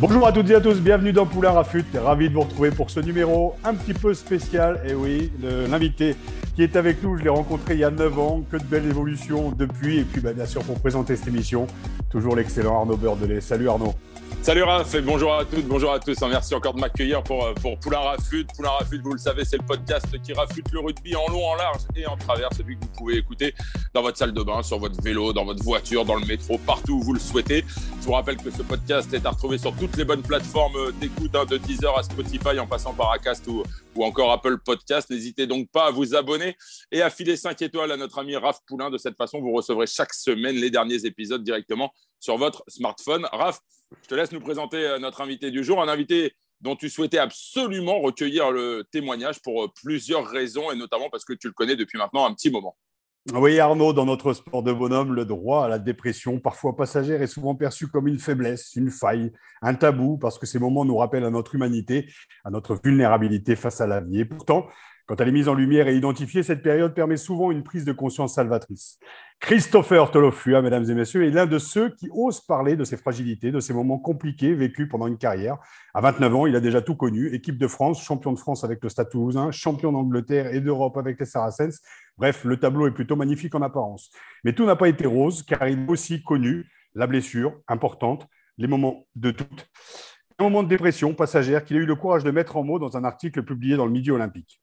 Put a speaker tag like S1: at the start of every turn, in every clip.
S1: Bonjour à toutes et à tous, bienvenue dans Poulain Rafut. Ravi de vous retrouver pour ce numéro un petit peu spécial. Et oui, l'invité qui est avec nous, je l'ai rencontré il y a 9 ans. Que de belles évolutions depuis. Et puis, bah, bien sûr, pour présenter cette émission, toujours l'excellent Arnaud Beurdelet. Salut Arnaud.
S2: Salut Raph et bonjour à toutes, bonjour à tous. Merci encore de m'accueillir pour, euh, pour Poulain Rafut. Poulain Rafut, vous le savez, c'est le podcast qui rafute le rugby en long, en large et en travers. Celui que vous pouvez écouter dans votre salle de bain, sur votre vélo, dans votre voiture, dans le métro, partout où vous le souhaitez. Je vous rappelle que ce podcast est à retrouver sur toutes les bonnes plateformes d'écoute, hein, de Deezer à Spotify en passant par Acast ou, ou encore Apple Podcast. N'hésitez donc pas à vous abonner et à filer 5 étoiles à notre ami Raph Poulain. De cette façon, vous recevrez chaque semaine les derniers épisodes directement sur votre smartphone. Raph, je te laisse nous présenter euh, notre invité du jour, un invité dont tu souhaitais absolument recueillir le témoignage pour euh, plusieurs raisons et notamment parce que tu le connais depuis maintenant un petit moment.
S1: Oui, Arnaud, dans notre sport de bonhomme, le droit à la dépression, parfois passagère, est souvent perçu comme une faiblesse, une faille, un tabou, parce que ces moments nous rappellent à notre humanité, à notre vulnérabilité face à la vie. Et pourtant, quand elle est mise en lumière et identifiée, cette période permet souvent une prise de conscience salvatrice. Christopher Tolofua, mesdames et messieurs, est l'un de ceux qui osent parler de ses fragilités, de ces moments compliqués vécus pendant une carrière. À 29 ans, il a déjà tout connu. Équipe de France, champion de France avec le Stade Toulousain, champion d'Angleterre et d'Europe avec les Saracens. Bref, le tableau est plutôt magnifique en apparence. Mais tout n'a pas été rose, car il a aussi connu la blessure importante, les moments de doute, un moment de dépression passagère qu'il a eu le courage de mettre en mots dans un article publié dans le Midi Olympique.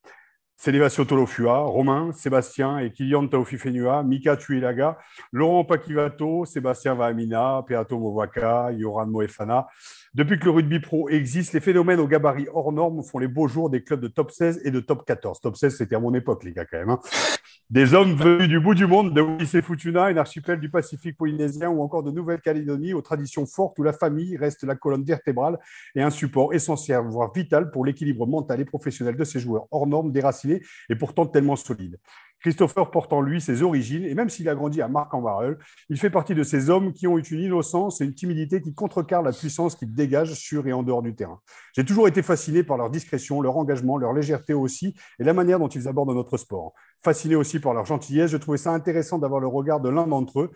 S1: Célébration Tolofua, Romain, Sébastien et Kylian Taofifenua, Mika Tuilaga, Laurent Pakivato, Sébastien Vahamina, Peato Movaka, Yoran Moefana. Depuis que le rugby pro existe, les phénomènes au gabarit hors normes font les beaux jours des clubs de top 16 et de top 14. Top 16, c'était à mon époque, les gars, quand même. Hein. Des hommes venus du bout du monde, de Wallis Futuna, un archipel du Pacifique polynésien ou encore de Nouvelle-Calédonie, aux traditions fortes où la famille reste la colonne vertébrale et un support essentiel, voire vital pour l'équilibre mental et professionnel de ces joueurs hors normes, déracinés et pourtant tellement solides. Christopher porte en lui ses origines, et même s'il a grandi à Marc-en-Barœul, il fait partie de ces hommes qui ont eu une innocence et une timidité qui contrecarrent la puissance qu'ils dégagent sur et en dehors du terrain. J'ai toujours été fasciné par leur discrétion, leur engagement, leur légèreté aussi, et la manière dont ils abordent notre sport. Fasciné aussi par leur gentillesse, je trouvais ça intéressant d'avoir le regard de l'un d'entre eux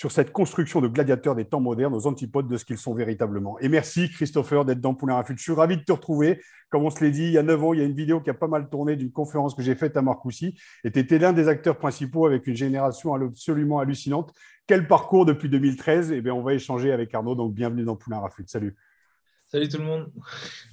S1: sur cette construction de gladiateurs des temps modernes aux antipodes de ce qu'ils sont véritablement. Et merci Christopher d'être dans Poulain Rafut. Je suis ravi de te retrouver. Comme on se l'est dit, il y a 9 ans, il y a une vidéo qui a pas mal tourné d'une conférence que j'ai faite à Marcoussis. Et tu étais l'un des acteurs principaux avec une génération absolument hallucinante. Quel parcours depuis 2013 Eh bien, on va échanger avec Arnaud. Donc, bienvenue dans Poulain Rafut. Salut.
S3: Salut tout le monde.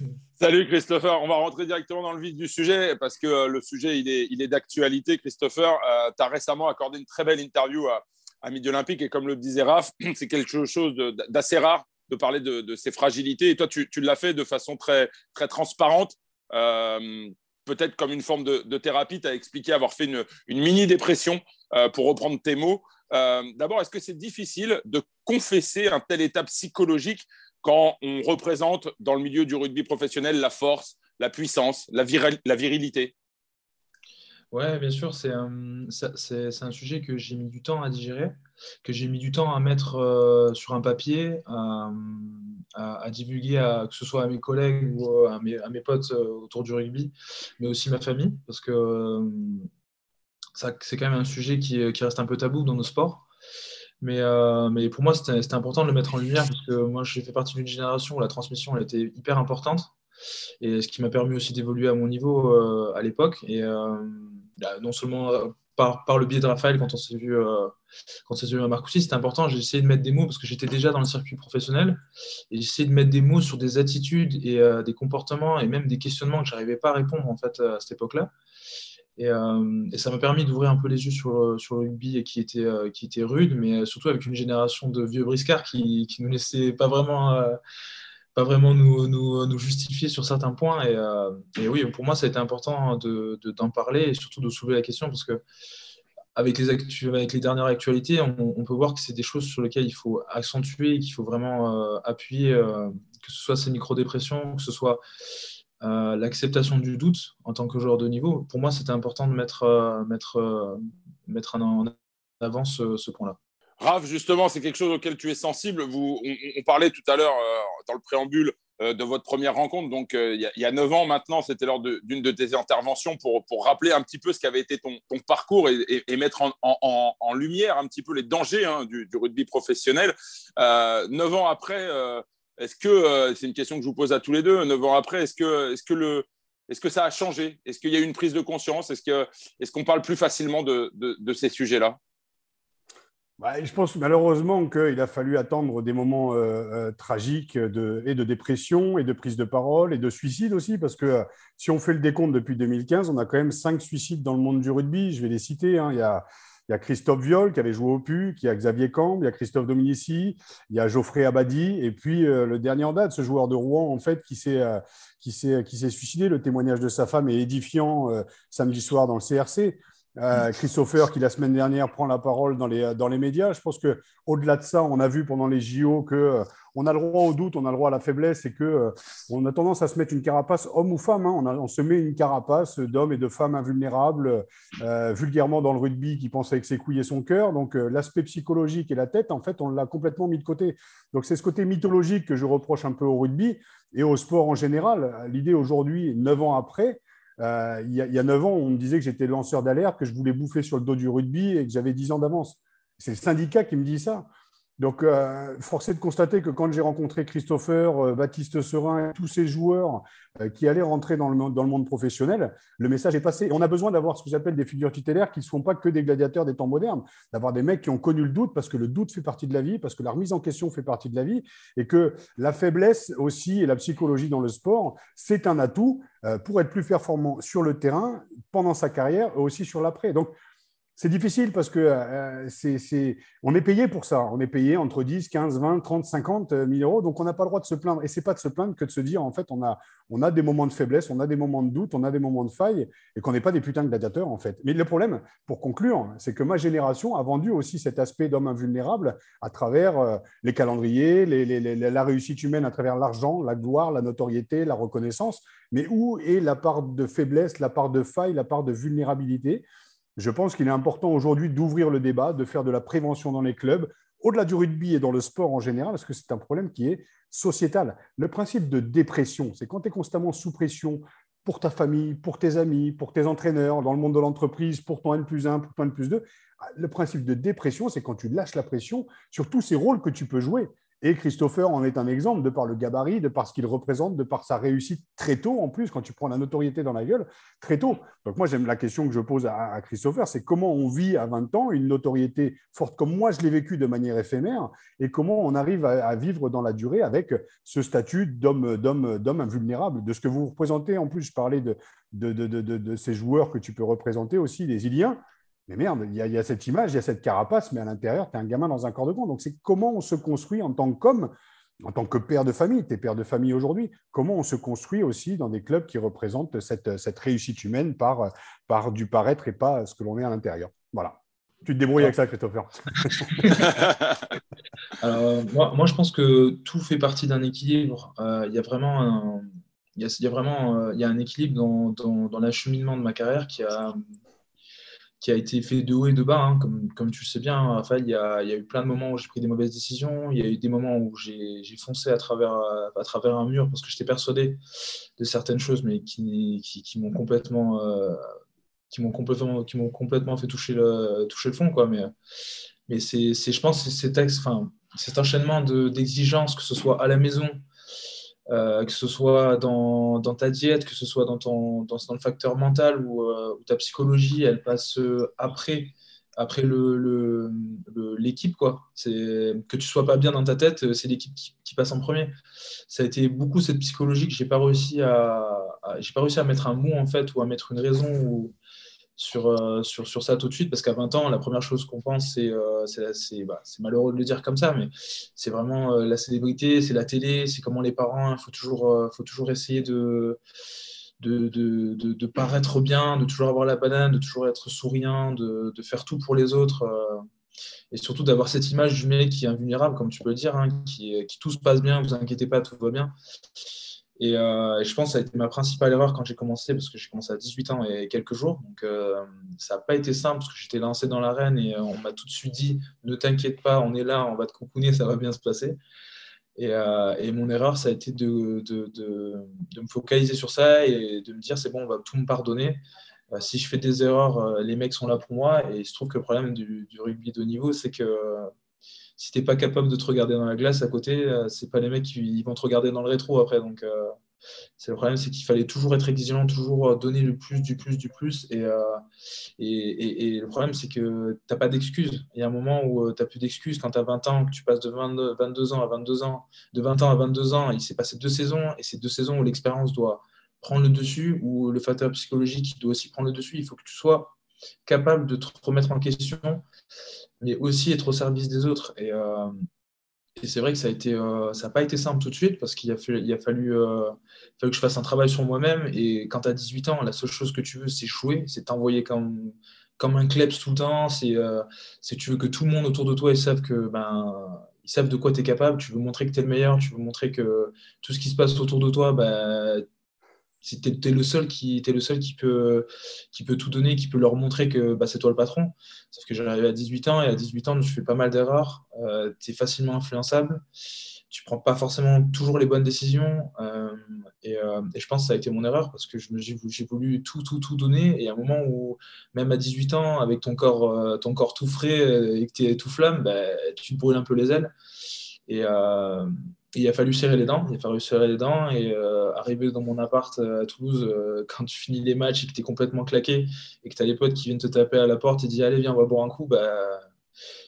S2: Salut Christopher. On va rentrer directement dans le vif du sujet parce que euh, le sujet, il est, il est d'actualité. Christopher, euh, tu as récemment accordé une très belle interview à à Midi Olympique. Et comme le disait Raph, c'est quelque chose d'assez rare de parler de, de, ces fragilités. Et toi, tu, l'as fait de façon très, transparente. Euh, peut-être comme une forme de, thérapie, tu as expliqué avoir fait une, mini-dépression, euh, pour reprendre tes mots. Euh, d'abord, est-ce que c'est difficile de confesser un tel état psychologique quand on représente dans le milieu du rugby professionnel la force, la puissance, la virilité?
S3: Ouais, bien sûr, c'est un, c'est, un sujet que j'ai mis du temps à digérer, que j'ai mis du temps à mettre euh, sur un papier, à, à, divulguer, à, que ce soit à mes collègues ou euh, à mes, potes euh, autour du rugby, mais aussi ma famille, parce que c'est quand même un sujet qui, reste un peu tabou dans nos sports. Mais, pour moi, c'était, important de le mettre en lumière, parce que moi, j'ai fait partie d'une génération où la transmission était hyper importante et ce qui m'a permis aussi d'évoluer à mon niveau à l'époque. Non seulement euh, par, le biais de Raphaël, quand on s'est vu, euh, quand s'est vu à Marcoussis, c'était important. J'ai essayé de mettre des mots parce que j'étais déjà dans le circuit professionnel et j'ai essayé de mettre des mots sur des attitudes et euh, des comportements et même des questionnements que j'arrivais pas à répondre en fait à cette époque-là. Et, ça m'a permis d'ouvrir un peu les yeux sur, sur le rugby qui était, qui était rude, mais surtout avec une génération de vieux briscards qui, qui nous laissaient pas vraiment pas vraiment nous, justifier sur certains points. Et, euh, et, oui, pour moi, ça a été important d'en de, d'en parler et surtout de soulever la question parce que avec les, avec les dernières actualités, on, peut voir que c'est des choses sur lesquelles il faut accentuer, qu'il faut vraiment euh, appuyer, euh, que ce soit ces micro-dépressions, que ce soit l'acceptation du doute en tant que joueur de niveau. Pour moi, c'était important de mettre, mettre, mettre en avant ce, ce point-là.
S2: Raph, justement, c'est quelque chose auquel tu es sensible. Vous, on, parlait tout à l'heure euh, dans le préambule euh, de votre première rencontre. Donc, euh, il, y a, neuf ans maintenant, c'était lors d'une de, tes interventions pour, pour, rappeler un petit peu ce qu'avait été ton, parcours et, et, mettre en, lumière un petit peu les dangers hein, du, rugby professionnel. neuf ans après, est-ce que, c'est une question que je vous pose à tous les deux, neuf ans après, est-ce que, est que, le, est que ça a changé? Est-ce qu'il y a eu une prise de conscience? Est-ce qu'on est parle plus facilement de, de ces sujets-là?
S1: Bah, je pense malheureusement qu'il a fallu attendre des moments euh, euh, tragiques de, et de dépression et de prise de parole et de suicide aussi, parce que euh, si on fait le décompte depuis 2015, on a quand même cinq suicides dans le monde du rugby. Je vais les citer. Hein. Il, y a, il, y a, Christophe Viol qui avait joué au PUC, il y a Xavier Camp, il y a Christophe Dominici, il y a Geoffrey Abadi, et puis le dernier en date, ce joueur de Rouen en fait qui s'est qui s'est suicidé. Le témoignage de sa femme est édifiant samedi soir dans le CRC. Euh, Christopher, qui la semaine dernière prend la parole dans les, dans les médias. Je pense qu'au-delà de ça, on a vu pendant les JO qu'on euh, on a le droit au doute, on a le droit à la faiblesse et qu'on euh, on a tendance à se mettre une carapace, homme ou femme. Hein. on, on, se met une carapace d'hommes et de femmes invulnérables, vulgairement dans le rugby, qui pense avec ses couilles et son cœur. Donc l'aspect psychologique et la tête, en fait, on l'a complètement mis de côté. Donc c'est ce côté mythologique que je reproche un peu au rugby et au sport en général. L'idée aujourd'hui, neuf ans après, euh, il, y a, neuf ans, on me disait que j'étais lanceur d'alerte, que je voulais bouffer sur le dos du rugby et que j'avais 10 ans d'avance. C'est le syndicat qui me dit ça. Donc, euh, force est de constater que quand j'ai rencontré Christopher, euh, Baptiste Serin, tous ces joueurs euh, qui allaient rentrer dans le, dans le, monde professionnel, le message est passé. on a besoin d'avoir ce que j'appelle des figures tutélaires qui ne sont pas que des gladiateurs des temps modernes, d'avoir des mecs qui ont connu le doute parce que le doute fait partie de la vie, parce que la remise en question fait partie de la vie, et que la faiblesse aussi et la psychologie dans le sport, c'est un atout pour être plus performant sur le terrain pendant sa carrière et aussi sur l'après. Donc, c'est difficile parce que euh, c'est, on est payé pour ça. On est payé entre 10, 15, 20, 30, 50 000 euros. Donc, on n'a pas le droit de se plaindre. Et ce n'est pas de se plaindre que de se dire, en fait, on a, on a des moments de faiblesse, on a des moments de doute, on a des moments de faille et qu'on n'est pas des putains de gladiateurs, en fait. Mais le problème, pour conclure, c'est que ma génération a vendu aussi cet aspect d'homme invulnérable à travers euh, les calendriers, la réussite humaine à travers l'argent, la gloire, la notoriété, la reconnaissance. Mais où est la part de faiblesse, la part de faille, la part de vulnérabilité? Je pense qu'il est important aujourd'hui d'ouvrir le débat, de faire de la prévention dans les clubs, au-delà du rugby et dans le sport en général, parce que c'est un problème qui est sociétal. Le principe de dépression, c'est quand tu es constamment sous pression pour ta famille, pour tes amis, pour tes entraîneurs, dans le monde de l'entreprise, pour ton N plus 1, pour ton N plus 2. Le principe de dépression, c'est quand tu lâches la pression sur tous ces rôles que tu peux jouer. Et Christopher en est un exemple, de par le gabarit, de par ce qu'il représente, de par sa réussite très tôt en plus, quand tu prends la notoriété dans la gueule, très tôt. Donc moi, j'aime la question que je pose à, Christopher, c'est comment on vit à 20 ans une notoriété forte comme moi, je l'ai vécu de manière éphémère, et comment on arrive à, vivre dans la durée avec ce statut d'homme, d'homme, d'homme invulnérable, de ce que vous représentez. En plus, je parlais de, de, de, de ces joueurs que tu peux représenter aussi, les Iliens. Mais merde, il y, a, cette image, il y a cette carapace, mais à l'intérieur, tu es un gamin dans un corps de con. Donc, c'est comment on se construit en tant qu'homme, en tant que père de famille, tu es père de famille aujourd'hui, comment on se construit aussi dans des clubs qui représentent cette, réussite humaine par, du paraître et pas ce que l'on est à l'intérieur. Voilà. Tu te débrouilles avec ça, Christopher.
S3: moi, moi, je pense que tout fait partie d'un équilibre. Euh, il y a vraiment un, euh, équilibre dans l'acheminement de ma carrière qui a, qui a été fait de haut et de bas. Hein, comme, comme, tu sais bien, Raphaël, il y, a, il y, a, eu plein de moments où j'ai pris des mauvaises décisions. Il y a eu des moments où j'ai foncé à travers, à travers un mur parce que j'étais persuadé de certaines choses, mais qui, qui, m'ont complètement, euh, complètement, complètement fait toucher le, toucher le fond. Quoi. Mais, mais c'est, je pense, c'est cet, enfin, cet enchaînement d'exigences, que ce soit à la maison, euh, que ce soit dans, dans, ta diète, que ce soit dans, ton, dans, le facteur mental ou, euh, ta psychologie, elle passe euh, après, après l'équipe. Quoi. que tu sois pas bien dans ta tête, c'est l'équipe qui, passe en premier. Ça a été beaucoup cette psychologie que j'ai pas à, pas réussi à mettre un mot en fait ou à mettre une raison ou sur, euh, sur, sur, ça tout de suite, parce qu'à 20 ans, la première chose qu'on pense, c'est euh, bah, malheureux de le dire comme ça, mais c'est vraiment euh, la célébrité, c'est la télé, c'est comment les parents, il faut toujours, faut toujours essayer de de, de, paraître bien, de toujours avoir la banane, de toujours être souriant, de, de faire tout pour les autres. et surtout d'avoir cette image du mec qui est invulnérable, comme tu peux le dire, hein, qui, qui, tout se passe bien, vous inquiétez pas, tout va bien. Euh, et, je pense que ça a été ma principale erreur quand j'ai commencé, parce que j'ai commencé à 18 ans et quelques jours. Donc, euh, ça n'a pas été simple, parce que j'étais lancé dans l'arène et euh, on m'a tout de suite dit Ne t'inquiète pas, on est là, on va te coucouner, ça va bien se passer. Et, mon erreur, ça a été de, me focaliser sur ça et de me dire C'est bon, on va tout me pardonner. si je fais des erreurs, les mecs sont là pour moi. Et il se trouve que le problème du, du rugby de haut niveau, c'est que si tu n'es pas capable de te regarder dans la glace à côté, c'est pas les mecs qui vont te regarder dans le rétro après. Donc, c'est le problème, c'est qu'il fallait toujours être exigeant, toujours donner le plus, du plus, du plus. Et, le problème, c'est que tu n'as pas d'excuses. Il y a un moment où tu n'as plus d'excuses quand tu as 20 ans, que tu passes de 22 ans à 22 ans, de 20 ans à 22 ans, il s'est passé deux saisons, et c'est deux saisons où l'expérience doit prendre le dessus, ou le facteur psychologique doit aussi prendre le dessus. Il faut que tu sois capable de te remettre en question, mais aussi être au service des autres. Et, euh, c'est vrai que ça a été, euh, n'a pas été simple tout de suite parce qu'il a, fallu, il a fallu, euh, que je fasse un travail sur moi-même. Et quand tu as 18 ans, la seule chose que tu veux, c'est jouer, c'est t'envoyer comme, comme un klebs tout le temps. C'est, tu veux que tout le monde autour de toi ils savent que ben, ils savent de quoi tu es capable. Tu veux montrer que tu es le meilleur. Tu veux montrer que tout ce qui se passe autour de toi, ben, si tu es, le seul qui le seul qui peut qui peut tout donner, qui peut leur montrer que bah, c'est toi le patron. Sauf que j'arrive à 18 ans et à 18 ans, je fais pas mal d'erreurs. Euh, tu es facilement influençable. Tu prends pas forcément toujours les bonnes décisions. Euh, euh, et, je pense que ça a été mon erreur parce que j'ai voulu tout, tout, tout donner. Et à un moment où, même à 18 ans, avec ton corps, ton corps tout frais et que tu es tout flamme, bah, tu te brûles un peu les ailes. Et, il a fallu serrer les dents. Il a fallu serrer les dents et euh, arriver dans mon appart euh, à Toulouse euh, quand tu finis les matchs et que tu es complètement claqué et que tu as les potes qui viennent te taper à la porte et disent Allez, viens, on va boire un coup. Bah,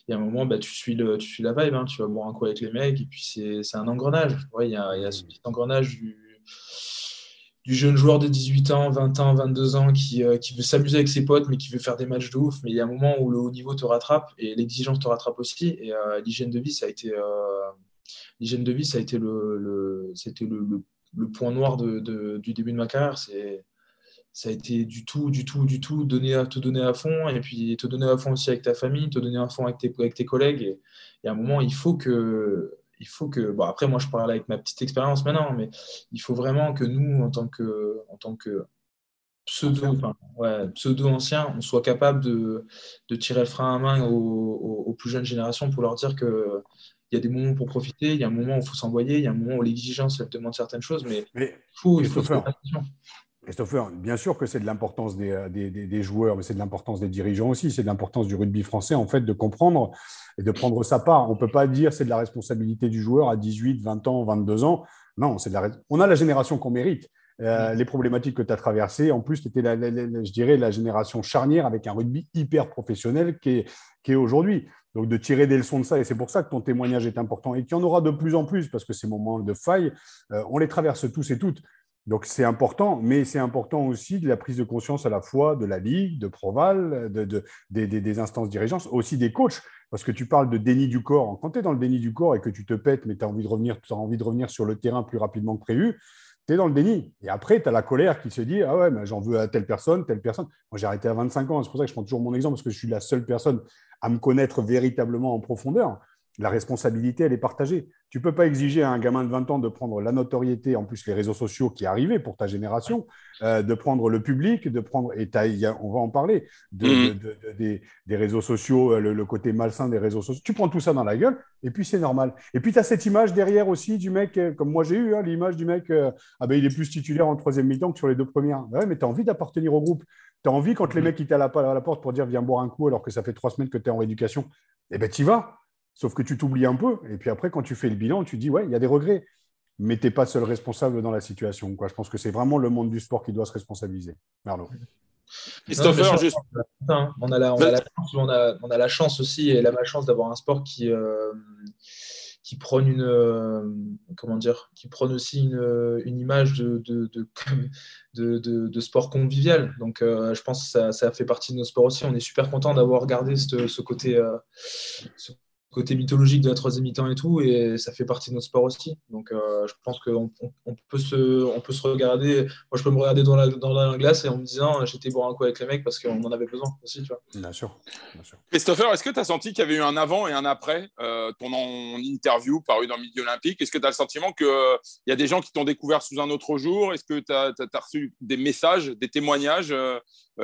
S3: il y a un moment, bah, tu, suis le, tu suis la vibe. Hein. tu vas boire un coup avec les mecs et puis c'est un engrenage. Il, y a, y a ce petit engrenage du, du jeune joueur de 18 ans, 20 ans, 22 ans qui, qui veut s'amuser avec ses potes mais qui veut faire des matchs de ouf. Mais il y a un moment où le haut niveau te rattrape et l'exigence te rattrape aussi. Et l'hygiène de vie, ça a été l'hygiène de vie, ça a été le, c'était le, point noir de, du début de ma carrière. C'est, ça a été du tout, du tout, du tout, donner à, te donner à fond, et puis te donner à fond aussi avec ta famille, te donner à fond avec tes, avec tes collègues. Et, à un moment, il faut que. Il faut que bon, après, moi, je parle avec ma petite expérience maintenant, mais il faut vraiment que nous, en tant que, en tant que pseudo, ouais, pseudo ancien, on soit capable de, de, tirer le frein à main aux, aux, plus jeunes générations pour leur dire que il y a des moments pour profiter, il y a un moment où il faut s'envoyer, il y a un moment où l'exigence demande certaines choses, mais, il faut, il faut faire attention.
S1: Christopher, bien sûr que c'est de l'importance des, des, des, joueurs, mais c'est de l'importance des dirigeants aussi, c'est de l'importance du rugby français, en fait, de comprendre et de prendre sa part. On ne peut pas dire c'est de la responsabilité du joueur à 18, 20 ans, 22 ans. Non, c'est la... on a la génération qu'on mérite. Euh, les problématiques que tu as traversées. En plus, tu étais, je dirais, la génération charnière avec un rugby hyper professionnel qui est, qui est aujourd'hui. Donc, de tirer des leçons de ça, et c'est pour ça que ton témoignage est important et qu'il y en aura de plus en plus parce que ces moments de faille, euh, on les traverse tous et toutes. Donc, c'est important, mais c'est important aussi de la prise de conscience à la fois de la Ligue, de Proval, de, des, instances dirigeantes, aussi des coachs, parce que tu parles de déni du corps. Quand tu es dans le déni du corps et que tu te pètes, mais tu as envie de revenir, as envie de revenir sur le terrain plus rapidement que prévu, tu es dans le déni. Et après, tu as la colère qui se dit Ah ouais, j'en veux à telle personne, telle personne. Moi, j'ai arrêté à 25 ans. C'est pour ça que je prends toujours mon exemple, parce que je suis la seule personne à me connaître véritablement en profondeur la responsabilité, elle est partagée. Tu ne peux pas exiger à un gamin de 20 ans de prendre la notoriété, en plus les réseaux sociaux qui arrivaient pour ta génération, euh, de prendre le public, de prendre, et on va en parler, mm. des, réseaux sociaux, euh, le, côté malsain des réseaux sociaux. Tu prends tout ça dans la gueule, et puis c'est normal. Et puis tu as cette image derrière aussi du mec, euh, comme moi j'ai eu, hein, l'image du mec, ah ben, il est plus titulaire en troisième mi-temps que sur les deux premières. Ouais, mais tu as envie d'appartenir au groupe. Tu as envie, quand les mm. mecs qui à la, à la porte pour dire viens boire un coup alors que ça fait trois semaines que tu es en rééducation, eh ben tu y vas. Sauf que tu t'oublies un peu. Et puis après, quand tu fais le bilan, tu dis, ouais, il y a des regrets. Mais tu n'es pas seul responsable dans la situation. Quoi. Je pense que c'est vraiment le monde du sport qui doit se responsabiliser. Merlot.
S3: Christopher, juste... on, a la, on, a la, chance aussi et la malchance d'avoir un sport qui, euh, qui prône une euh, comment dire qui prône aussi une, une image de de, de, sport convivial. Donc euh, je pense que ça, ça, fait partie de nos sports aussi. On est super content d'avoir gardé ce, ce côté côté mythologique de la troisième mi-temps et tout, et ça fait partie de notre sport aussi. Donc euh, je pense qu'on on, peut se, on peut se regarder, moi je peux me regarder dans la, dans la glace et en me disant j'étais boire un coup avec les mecs parce qu'on en avait besoin aussi. Tu vois.
S1: Bien sûr.
S2: Christopher, est-ce que tu as senti qu'il y avait eu un avant et un après euh, ton interview paru dans Midi Olympique? Est-ce que tu as le sentiment qu'il euh, y a des gens qui t'ont découvert sous un autre jour? Est-ce que tu as, reçu des messages, des témoignages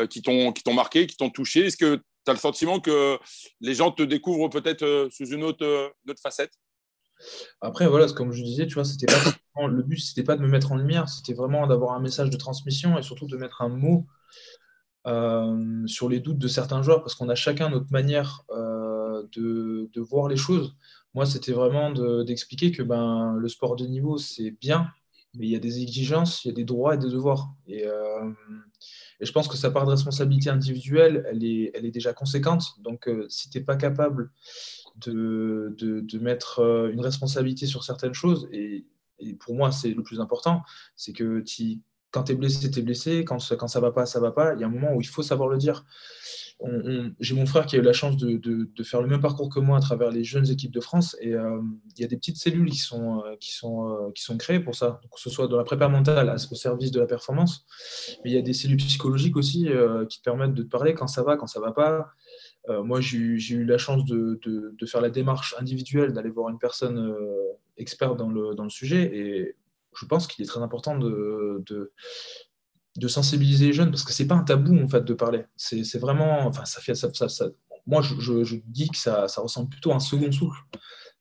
S2: qui t'ont marqué, qui t'ont touché? Est-ce que tu as le sentiment que les gens te découvrent peut-être euh, sous une autre, euh, facette?
S3: Après, voilà, comme je disais, tu vois, c'était pas le but, c'était pas de me mettre en lumière, c'était vraiment d'avoir un message de transmission et surtout de mettre un mot euh, sur les doutes de certains joueurs, parce qu'on a chacun notre manière de, de, voir les choses. Moi, c'était vraiment d'expliquer que ben, le sport de niveau, c'est bien, mais il y a des exigences, il y a des droits et des devoirs. Et, et je pense que sa part de responsabilité individuelle, elle est, elle est déjà conséquente. Donc, si tu n'es pas capable de, de, mettre une responsabilité sur certaines choses, et, pour moi, c'est le plus important, c'est que quand tu es blessé, tu es blessé. Quand, quand ça va pas, ça va pas. Il y a un moment où il faut savoir le dire. J'ai mon frère qui a eu la chance de, faire le même parcours que moi à travers les jeunes équipes de France. Et euh, il y a des petites cellules qui sont, euh, euh, créées pour ça, que ce soit dans la prépa mentale au service de la performance. Mais il y a des cellules psychologiques aussi qui te permettent de te parler quand ça va, quand ça va pas. moi, j'ai eu la chance de, de, faire la démarche individuelle, d'aller voir une personne experte dans le, dans le sujet. Et je pense qu'il est très important de, de, sensibiliser les jeunes parce que c'est pas un tabou en fait de parler. C'est vraiment, enfin, ça fait, ça, ça, moi je, je, dis que ça, ça, ressemble plutôt à un second souffle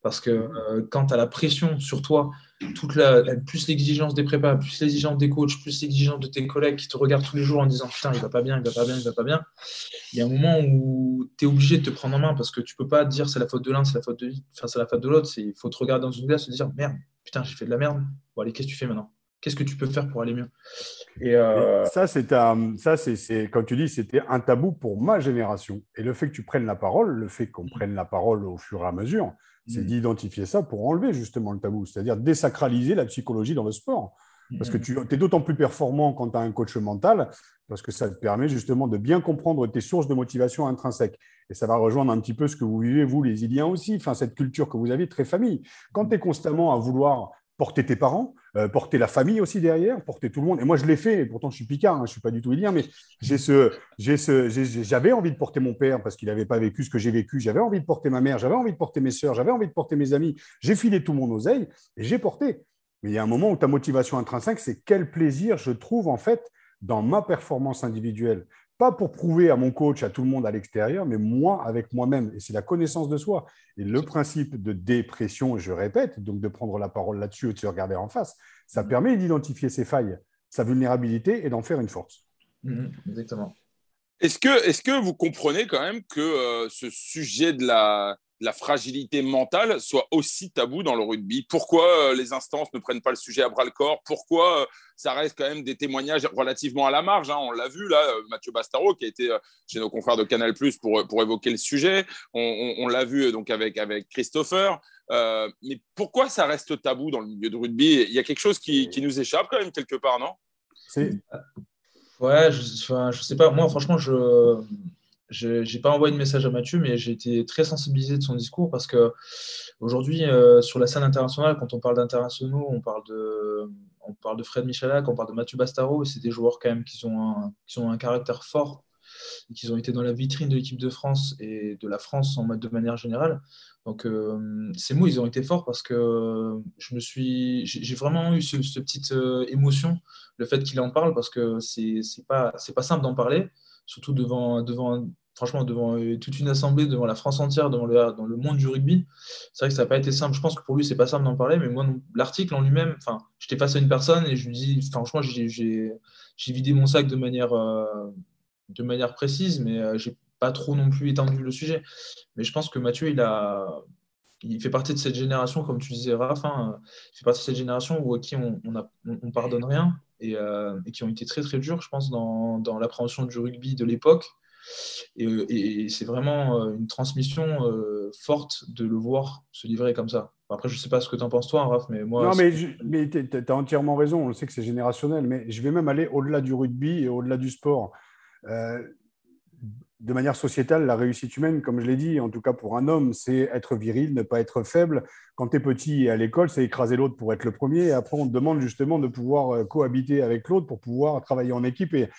S3: parce que euh, quand tu as la pression sur toi, toute la, plus l'exigence des prépas, plus l'exigence des coachs, plus l'exigence de tes collègues qui te regardent tous les jours en disant putain il va pas bien, il va pas bien, il va pas bien. Il y a un moment où tu es obligé de te prendre en main parce que tu peux pas dire c'est la faute de l'un, c'est la faute de enfin, c'est la faute de l'autre. Il faut te regarder dans une glace et te dire merde, putain, j'ai fait de la merde. Bon, allez, qu'est-ce que tu fais maintenant? Qu'est-ce que tu peux faire pour aller mieux?
S1: Et euh, Ça, c'est ça, c'est comme tu dis, c'était un tabou pour ma génération. Et le fait que tu prennes la parole, le fait qu'on prenne la parole au fur et à mesure, c'est mm. d'identifier ça pour enlever justement le tabou, c'est-à-dire désacraliser la psychologie dans le sport. Parce que mm. tu es d'autant plus performant quand tu as un coach mental, parce que ça te permet justement de bien comprendre tes sources de motivation intrinsèques. Et ça va rejoindre un petit peu ce que vous vivez, vous, les Iliens aussi, enfin, cette culture que vous avez très famille. Quand tu es constamment à vouloir porter tes parents, euh, porter la famille aussi derrière, porter tout le monde. Et moi, je l'ai fait, et pourtant je suis picard, hein, je ne suis pas du tout ilien, mais j'ai ce, ce, j'avais envie de porter mon père parce qu'il n'avait pas vécu ce que j'ai vécu, j'avais envie de porter ma mère, j'avais envie de porter mes soeurs, j'avais envie de porter mes amis, j'ai filé tout mon oseille et j'ai porté. Mais il y a un moment où ta motivation intrinsèque, c'est quel plaisir je trouve en fait dans ma performance individuelle. Pas pour prouver à mon coach, à tout le monde à l'extérieur, mais moi avec moi-même. Et c'est la connaissance de soi. Et le principe de dépression, je répète, donc de prendre la parole là-dessus et de se regarder en face, ça mm-hmm. permet d'identifier ses failles, sa vulnérabilité et d'en faire une force.
S3: Mm-hmm. exactement.
S2: Est-ce que, est que vous comprenez quand même que euh, ce sujet de la, la fragilité mentale soit aussi tabou dans le rugby? Pourquoi euh, les instances ne prennent pas le sujet à bras le corps? Pourquoi euh, ça reste quand même des témoignages relativement à la marge hein? On l'a vu là, euh, Mathieu Bastaro qui a été chez nos confrères de Canal Plus pour, pour évoquer le sujet. On, l'a vu donc avec, avec Christopher. Mais pourquoi ça reste tabou dans le milieu de rugby? Il y a quelque chose qui, qui nous échappe quand même quelque part, non?
S3: Ouais, je, ne je sais pas. Moi, franchement, je n'ai pas envoyé de message à Mathieu, mais j'ai été très sensibilisé de son discours parce que aujourd'hui, euh, sur la scène internationale, quand on parle d'internationaux, on parle de, on parle de Fred Michalak, on parle de Mathieu Bastaro, et c'est des joueurs quand même qui ont un, qui ont un caractère fort, et qui ont été dans la vitrine de l'équipe de France et de la France en, de manière générale. Donc euh, ces mots, ils ont été forts parce que je me suis, j'ai vraiment eu cette petite euh, émotion, le fait qu'il en parle, parce que c'est pas, c'est pas simple d'en parler surtout devant, devant, franchement, devant euh, toute une assemblée, devant la France entière, devant le, dans le monde du rugby. C'est vrai que ça n'a pas été simple. Je pense que pour lui, c'est pas simple d'en parler, mais moi, l'article en lui-même, enfin, j'étais face à une personne et je lui dis, franchement, j'ai vidé mon sac de manière, euh, de manière précise, mais euh, j'ai pas trop non plus étendu le sujet. Mais je pense que Mathieu, il a, il fait partie de cette génération, comme tu disais, Raph, hein, il fait partie de cette génération où, à qui on, on, pardonne rien euh, et, qui ont été très très durs, je pense, dans, dans l'appréhension du rugby de l'époque. Et, c'est vraiment euh, une transmission euh, forte de le voir se livrer comme ça. Après, je ne sais pas ce que tu en penses toi, Raph, mais moi.
S1: Non, mais, tu as entièrement raison. On sait que c'est générationnel, mais je vais même aller au-delà du rugby et au-delà du sport de manière sociétale, la réussite humaine, comme je l'ai dit, en tout cas pour un homme, c'est être viril, ne pas être faible. Quand tu es petit et à l'école, c'est écraser l'autre pour être le premier. Et après, on te demande justement de pouvoir euh, cohabiter avec l'autre pour pouvoir travailler en équipe. Et,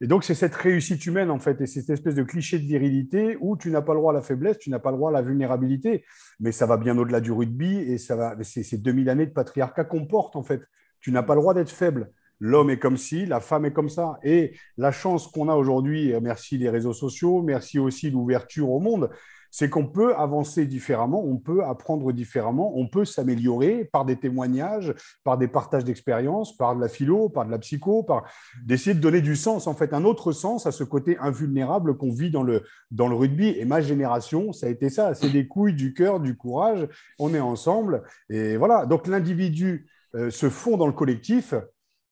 S1: donc, c'est cette réussite humaine, en fait, et c'est cette espèce de cliché de virilité où tu n'as pas le droit à la faiblesse, tu n'as pas le droit à la vulnérabilité. Mais ça va bien au-delà du rugby et ça va, c'est 2000 années de patriarcat qu'on porte, en fait. Tu n'as pas le droit d'être faible l'homme est comme ci, la femme est comme ça. Et la chance qu'on a aujourd'hui, merci les réseaux sociaux, merci aussi l'ouverture au monde, c'est qu'on peut avancer différemment, on peut apprendre différemment, on peut s'améliorer par des témoignages, par des partages d'expériences, par de la philo, par de la psycho, par d'essayer de donner du sens, en fait, un autre sens à ce côté invulnérable qu'on vit dans le, dans le rugby. Et ma génération, ça a été ça, c'est des couilles, du cœur, du courage, on est ensemble. Et voilà, donc l'individu euh, se fond dans le collectif.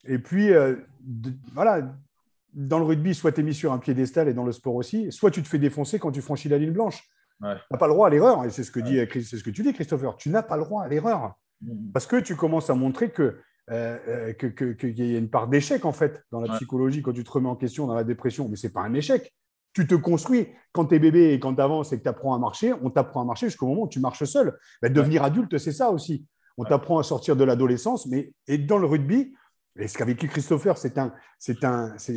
S1: Et puis, euh, voilà, dans le rugby, soit tu es mis sur un piédestal et dans le sport aussi, soit tu te fais défoncer quand tu franchis la ligne blanche. Tu n'as pas le droit à l'erreur, et c'est ce, que c'est ce que tu dis, Christopher. Tu n'as pas le droit à l'erreur. Mm. Parce que tu commences à montrer que euh, qu'il y a une part d'échec en fait dans la psychologie quand tu te remets en question dans la dépression, mais c'est pas un échec. Tu te construis quand tu es bébé et quand tu avances et que tu apprends à marcher, on t'apprend à marcher jusqu'au moment où tu marches seul. Ben, devenir adulte, c'est ça aussi. On t'apprend à sortir de l'adolescence, mais et dans le rugby, et ce qu'avec Christopher, c'est un, c'est un, c'est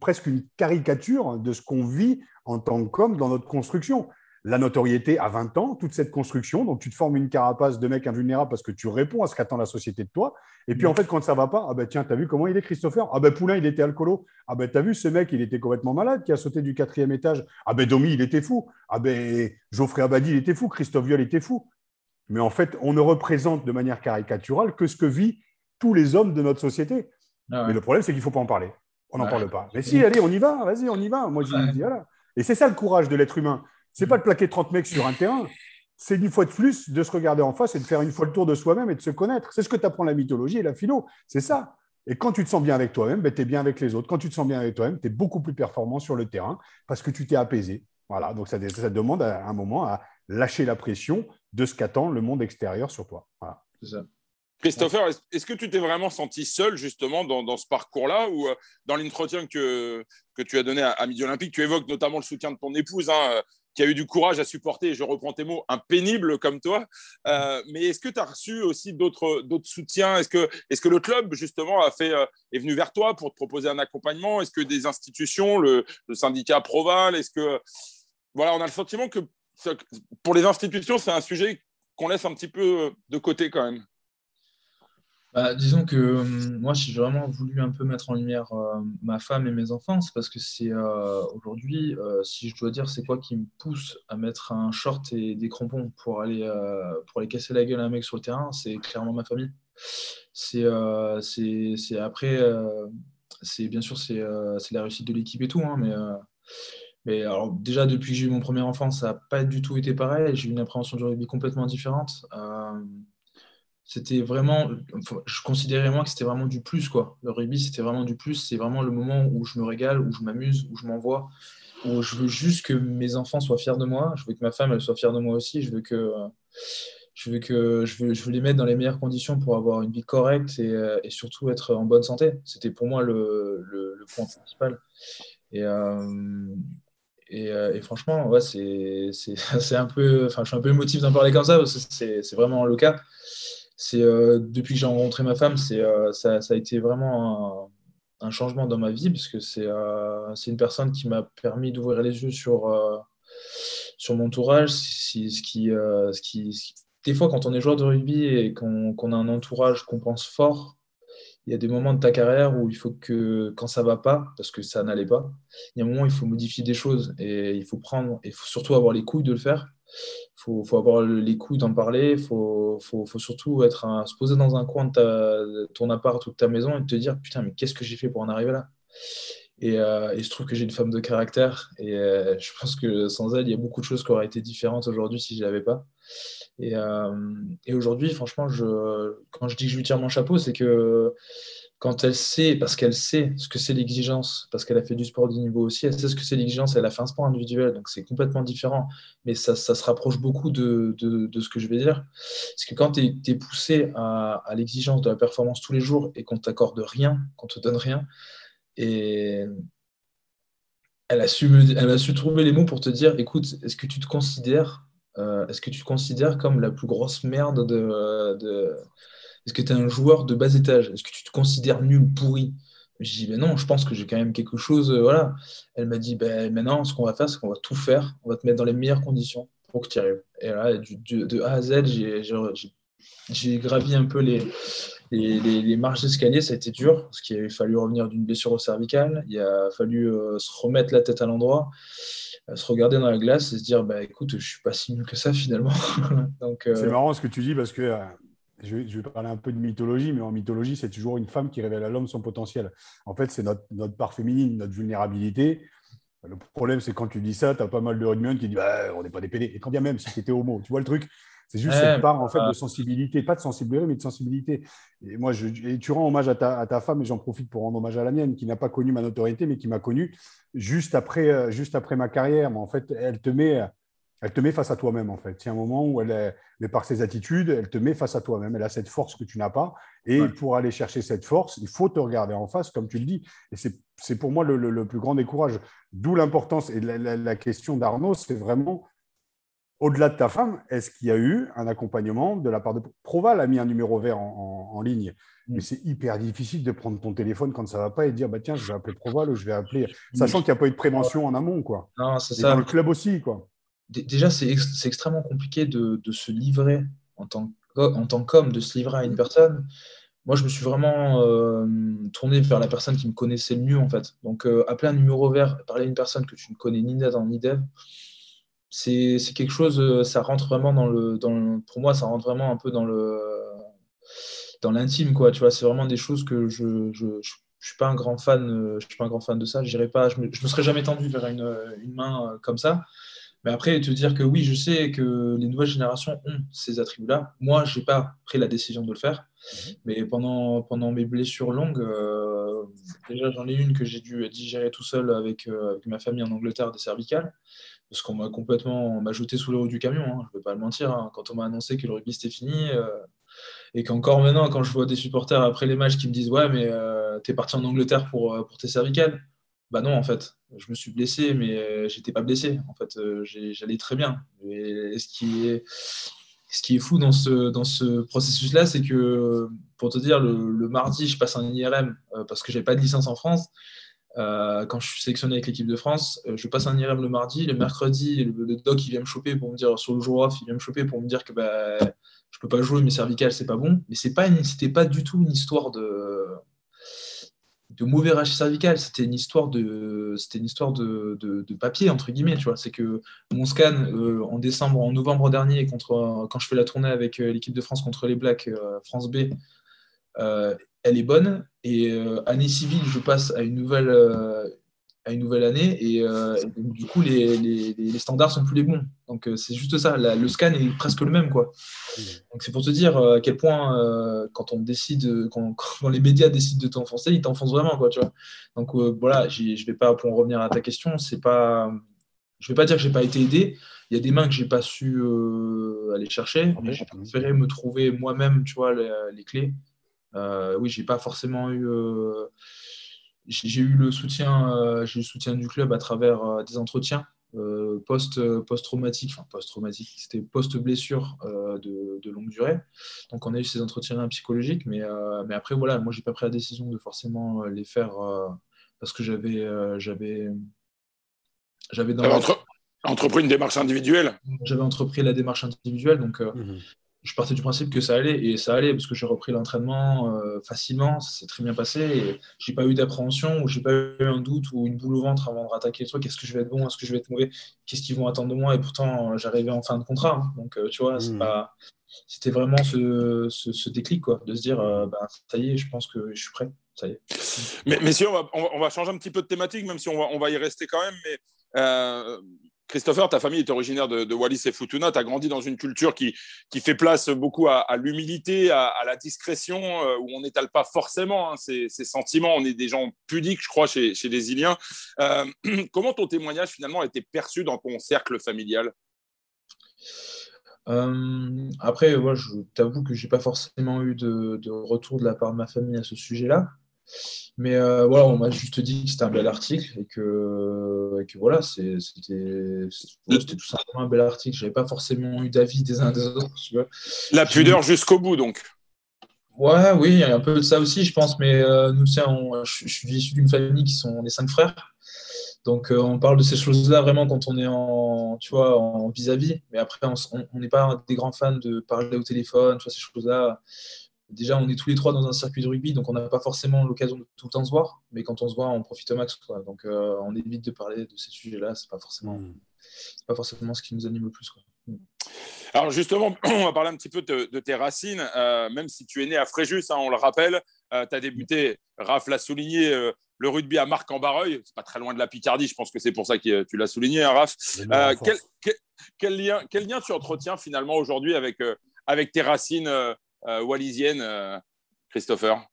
S1: presque une caricature de ce qu'on vit en tant qu'homme dans notre construction. La notoriété à 20 ans, toute cette construction, donc tu te formes une carapace de mec invulnérable parce que tu réponds à ce qu'attend la société de toi. Et puis en fait, quand ça va pas, ah ben tiens, t'as vu comment il est Christopher? Ah ben Poulain, il était alcoolo. Ah ben t'as vu ce mec, il était complètement malade, qui a sauté du quatrième étage. Ah ben Domi, il était fou. Ah ben Geoffrey Abadi, il était fou. Christophe Viol, était fou. Mais en fait, on ne représente de manière caricaturale que ce que vit tous les hommes de notre société. Ah Mais le problème, c'est qu'il ne faut pas en parler. On n'en parle pas. Mais si, allez, on y va, vas-y, on y va. Moi, je dis, voilà. Et c'est ça le courage de l'être humain. C'est pas de plaquer 30 mecs sur un terrain. C'est une fois de plus de se regarder en face et de faire une fois le tour de soi-même et de se connaître. C'est ce que tu apprends la mythologie et la philo. C'est ça. Et quand tu te sens bien avec toi-même, ben, tu es bien avec les autres. Quand tu te sens bien avec toi-même, tu es beaucoup plus performant sur le terrain parce que tu t'es apaisé. Voilà. Donc ça, ça demande à un moment à lâcher la pression de ce qu'attend le monde extérieur sur toi.
S2: Christopher, est-ce que tu t'es vraiment senti seul justement dans, ce parcours-là ou euh, dans l'entretien que, tu as donné à, Midi Olympique, tu évoques notamment le soutien de ton épouse hein, euh, qui a eu du courage à supporter, je reprends tes mots, un pénible comme toi. Euh, mais est-ce que tu as reçu aussi d'autres soutiens? Est-ce que, est que le club justement a fait, est venu vers toi pour te proposer un accompagnement? Est-ce que des institutions, le, le syndicat Proval, est-ce que voilà, on a le sentiment que pour les institutions, c'est un sujet qu'on laisse un petit peu de côté quand même.
S3: Bah, disons que euh, moi, j'ai vraiment voulu un peu mettre en lumière euh, ma femme et mes enfants, c'est parce que c'est euh, aujourd'hui, si je dois dire, c'est quoi qui me pousse à mettre un short et des crampons pour aller, pour aller casser la gueule à un mec sur le terrain, c'est clairement ma famille. C'est c'est après, c'est bien sûr, c'est la réussite de l'équipe et tout, hein, mais mais alors, déjà, depuis que j'ai eu mon premier enfant, ça n'a pas du tout été pareil. J'ai eu une appréhension du rugby complètement différente. Euh, c'était vraiment, je considérais moi que c'était vraiment du plus. Quoi. Le rugby, c'était vraiment du plus. C'est vraiment le moment où je me régale, où je m'amuse, où je m'envoie, où je veux juste que mes enfants soient fiers de moi. Je veux que ma femme elle soit fière de moi aussi. Je veux que, je veux que je veux, je veux les mettre dans les meilleures conditions pour avoir une vie correcte et, euh, et surtout être en bonne santé. C'était pour moi le, le, point principal. Et, euh, euh, et, franchement, c'est un peu. Enfin, je suis un peu émotif d'en parler comme ça parce que c'est vraiment le cas. Euh, depuis que j'ai rencontré ma femme, c'est euh, ça, a été vraiment un, changement dans ma vie parce que c'est une personne qui m'a permis d'ouvrir les yeux sur sur mon entourage, ce qui, des fois, quand on est joueur de rugby et qu'on a un entourage qu'on pense fort, il y a des moments de ta carrière où il faut que, quand ça va pas, parce que ça n'allait pas, il y a un moment où il faut modifier des choses et il faut prendre, et il faut surtout avoir les couilles de le faire. Faut, faut, avoir les couilles d'en parler. Faut, faut, surtout être se poser dans un coin de, ton appart ou de ta maison et te dire Putain, mais qu'est-ce que j'ai fait pour en arriver là? Et, euh, et, je trouve que j'ai une femme de caractère. Et euh, je pense que sans elle, il y a beaucoup de choses qui auraient été différentes aujourd'hui si je ne l'avais pas. Et, euh, aujourd'hui, franchement, quand je dis que je lui tire mon chapeau, c'est que quand elle sait, parce qu'elle sait ce que c'est l'exigence, parce qu'elle a fait du sport de niveau aussi, elle sait ce que c'est l'exigence, elle a fait un sport individuel, donc c'est complètement différent, mais ça, ça, se rapproche beaucoup de, de, de, ce que je vais dire. Parce que quand tu es, poussé à, l'exigence de la performance tous les jours et qu'on t'accorde rien, qu'on te donne rien, et elle a, su elle a su trouver les mots pour te dire, écoute, est-ce que tu te considères euh, est-ce que tu te considères comme la plus grosse merde de. Est-ce que tu es un joueur de bas étage? Est-ce que tu te considères nul, pourri? Je dis, ben non, je pense que j'ai quand même quelque chose. Euh, voilà. Elle m'a dit, ben maintenant, ce qu'on va faire, c'est qu'on va tout faire. On va te mettre dans les meilleures conditions pour que tu arrives. Et là, de A à Z, j'ai gravi un peu les, marches d'escalier, ça a été dur, parce qu'il a fallu revenir d'une blessure au cervical, il a fallu euh, se remettre la tête à l'endroit. se regarder dans la glace et se dire bah écoute je suis pas si nul que ça finalement
S1: c'est marrant ce que tu dis parce que je vais, parler un peu de mythologie, mais en mythologie, c'est toujours une femme qui révèle à l'homme son potentiel. En fait, c'est notre, notre part féminine, notre vulnérabilité. Le problème, c'est quand tu dis ça, tu as pas mal de rugbymen qui disent bah, on n'est pas des PD. Et quand bien même, si c'était homo, tu vois le truc? C'est juste cette part en fait, de sensibilité, pas de sensibilité, mais de sensibilité. Et moi, je, et tu rends hommage à ta, à ta femme, et j'en profite pour rendre hommage à la mienne, qui n'a pas connu ma notoriété, mais qui m'a connu juste après, euh, juste après ma carrière. Mais en fait, elle te met elle te met face à toi-même, en fait. Il y a un moment où elle est, mais par ses attitudes, elle te met face à toi-même. Elle a cette force que tu n'as pas. Et pour aller chercher cette force, il faut te regarder en face, comme tu le dis. Et c'est pour moi le, plus grand décourage. D'où l'importance. Et la, question d'Arnaud, c'est vraiment, au-delà de ta femme, est-ce qu'il y a eu un accompagnement de la part de. Proval a mis un numéro vert en, ligne. Mm. Mais c'est hyper difficile de prendre ton téléphone quand ça ne va pas et de dire bah, tiens, je vais appeler Proval ou je vais appeler. Sachant qu'il n'y a pas eu de prévention en amont. Quoi.
S3: Non, c'est ça.
S1: Dans le club aussi. quoi
S3: déjà, c'est extrêmement compliqué de, se livrer en tant qu'homme, de se livrer à une personne. Moi, je me suis vraiment euh, tourné vers la personne qui me connaissait le mieux, en fait. Donc, euh, appeler un numéro vert, parler à une personne que tu ne connais ni Nathan ni Dev, c'est quelque chose, euh, ça rentre vraiment dans le, Pour moi, ça rentre vraiment un peu dans le dans l'intime, quoi. Tu vois, c'est vraiment des choses que je, je, suis pas un grand fan, je suis pas un grand fan de ça. Je pas, je me, me serais jamais tendu vers une, une main comme ça. Mais après, te dire que oui, je sais que les nouvelles générations ont ces attributs-là. Moi, je n'ai pas pris la décision de le faire. Mhm. Mais pendant, pendant mes blessures longues, euh, déjà j'en ai une que j'ai dû digérer tout seul avec, euh, avec, ma famille en Angleterre des cervicales. Parce qu'on m'a complètement m'a jeté sous le haut du camion, hein, je ne vais pas le mentir. Hein. quand on m'a annoncé que le rugby c'était fini, euh, et qu'encore maintenant, quand je vois des supporters après les matchs qui me disent Ouais, mais tu es parti en Angleterre pour, pour tes cervicales bah non, en fait, je me suis blessé, mais euh, j'étais pas blessé. En fait, euh, j'allais très bien. Et ce qui est, ce qui est fou dans ce, dans ce processus-là, c'est que, pour te dire, le, mardi, je passe un IRM euh, parce que j'ai pas de licence en France. quand je suis sélectionné avec l'équipe de France, je passe un IRM le mardi. Le mercredi, le, doc il vient me choper pour me dire sur le jour off, il vient me choper pour me dire que bah, je peux pas jouer, mes cervicales c'est pas bon. Mais c'est pas, pas du tout une histoire de de mauvais rachis cervical. C'était une histoire de, c'était une histoire de, papier entre guillemets. Tu vois, c'est que mon scan euh, en décembre, en novembre dernier, contre quand je fais la tournée avec euh, l'équipe de France contre les Blacks, euh, France B, elle est bonne. Et année civile, je passe à une nouvelle à une nouvelle année et, euh, du coup les, les, les, standards sont plus les bons. Donc euh, c'est juste ça. Le scan est presque le même quoi. Donc c'est pour te dire euh, à quel point quand on décide quand, quand, les médias décident de t'enfoncer ils t'enfoncent vraiment quoi tu vois. Donc voilà je vais pas pour en revenir à ta question c'est pas je vais pas dire que j'ai pas été aidé. Il y a des mains que j'ai pas su aller chercher mais j'ai préféré me trouver moi-même tu vois les, les clés. Oui j'ai pas forcément eu j'ai eu le soutien, euh, j'ai le soutien du club à travers euh, des entretiens euh, post, post-traumatique, enfin post-traumatique, c'était post-blessure de, longue durée. Donc on a eu ces entretiens psychologiques, mais, mais après voilà, moi j'ai pas pris la décision de forcément les faire parce que j'avais j'avais
S2: j'avais entrepris une démarche individuelle.
S3: J'avais entrepris la démarche individuelle, donc mmh je partais du principe que ça allait et ça allait parce que j'ai repris l'entraînement euh, facilement, ça s'est très bien passé et j'ai pas eu d'appréhension ou j'ai pas eu un doute ou une boule au ventre avant de rattaquer le truc. Est-ce que je vais être bon, est-ce que je vais être mauvais, qu'est-ce qu'ils vont attendre de moi? Et pourtant j'arrivais en fin de contrat. Hein. donc euh, tu vois, mmh. pas... c'était vraiment ce, ce, déclic quoi, de se dire euh, bah, ça y est, je pense que je suis prêt. Ça y est.
S2: Mais, messieurs, on va, on va, changer un petit peu de thématique, même si on va, on va y rester quand même. Mais Christopher, ta famille est originaire de, Wallis et Futuna. Tu as grandi dans une culture qui, qui fait place beaucoup à, l'humilité, à, la discrétion, euh, où on n'étale pas forcément hein, ses, sentiments. On est des gens pudiques, je crois, chez, les Iliens. Euh, comment ton témoignage, finalement, a été perçu dans ton cercle familial?
S3: Euh, après, je t'avoue que je n'ai pas forcément eu de, retour de la part de ma famille à ce sujet-là. Mais euh, voilà, on m'a juste dit que c'était un bel article et que, voilà, c'était tout simplement un bel article. Je n'avais pas forcément eu d'avis des uns des autres.
S2: La pudeur jusqu'au bout, donc.
S3: Ouais, oui, il y a un peu de ça aussi, je pense. Mais euh, nous, je, je, suis issu d'une famille qui sont les cinq frères. Donc, euh, on parle de ces choses-là vraiment quand on est en, tu vois, en vis-à-vis. Mais après, on n'est pas des grands fans de parler au téléphone, tu vois, ces choses-là déjà, on est tous les trois dans un circuit de rugby, donc on n'a pas forcément l'occasion de tout le temps se voir. Mais quand on se voit, on profite au max. Donc euh, on évite de parler de ces sujets-là. C'est pas forcément, hmm. pas forcément ce qui nous anime le plus. Hmm.
S2: Alors justement, on va parler un petit peu de, tes racines, euh, même si tu es né à Fréjus, hein, on le rappelle, euh, tu as débuté, Raph l'a souligné, le rugby à Marc en Barreuil, c'est pas très loin de la Picardie, je pense que c'est pour ça que tu l'as souligné, hein, Raph. Quel, lien, quel lien tu entretiens finalement aujourd'hui avec, avec tes racines euh, wallisienne, euh, Christopher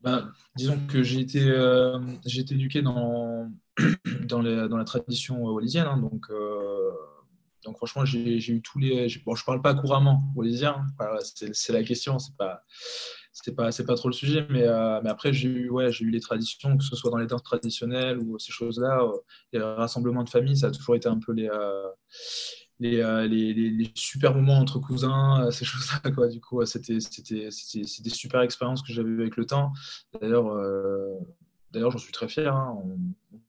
S3: ben, disons que j'ai été, euh, été éduqué dans, dans, dans, la tradition wallisienne. Hein, donc, donc, franchement, j'ai eu tous les. Bon, je parle pas couramment wallisien, c'est la question, c'est pas. C'est pas, pas trop le sujet, mais, mais après, j'ai eu, ouais, eu les traditions, que ce soit dans les danses traditionnelles ou ces choses-là. les rassemblements de famille, ça a toujours été un peu les, euh, les, super moments entre cousins, euh, ces choses-là. Quoi. Du coup, c'était, c'était, c'était, des super expériences que j'avais eues avec le temps. D'ailleurs, euh, j'en suis très fier. Hein. On,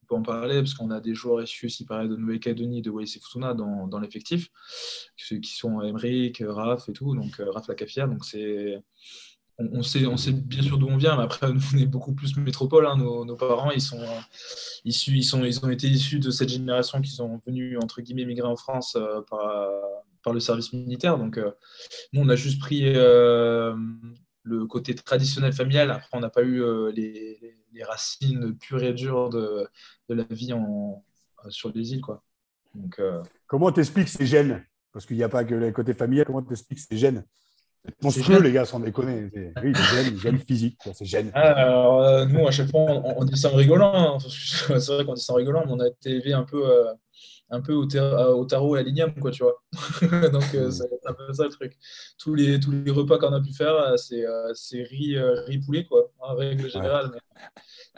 S3: peut en parler parce qu'on a des joueurs issus aussi pareil, de Nouvelle-Calédonie de Wallis Futuna dans, dans l'effectif, qui, qui sont Emeric, Raph et tout, donc Raph Lacafière. Donc c'est on, sait, bien sûr d'où on vient, mais après, nous, on est beaucoup plus métropole. Hein. Nos, parents, ils, sont, issus, ils, ont été issus de cette génération qui sont venus, entre guillemets, migrer en France euh, par, par, le service militaire. Donc, euh, nous, on a juste pris euh, le côté traditionnel familial. Après, on n'a pas eu les, racines pures et dures de, de la vie en, sur les îles. Quoi.
S1: Donc, Comment t'expliques ces gènes? Parce qu'il n'y a pas que le côté familial. Comment t'expliques ces gènes? Monstrueux, les gars, sans déconner. Oui, gènes, gènes physiques, c'est gènes.
S3: Ah, alors, euh, nous, à chaque fois, on, dit ça en rigolant. Hein. c'est vrai qu'on dit ça en rigolant, mais on a été élevé un peu, euh, un peu au, au, tarot et à l'igname, quoi, tu vois. Donc, euh, c'est un peu ça le truc. Tous les, tous les repas qu'on a pu faire, c'est riz, riz poulet, quoi, en règle générale.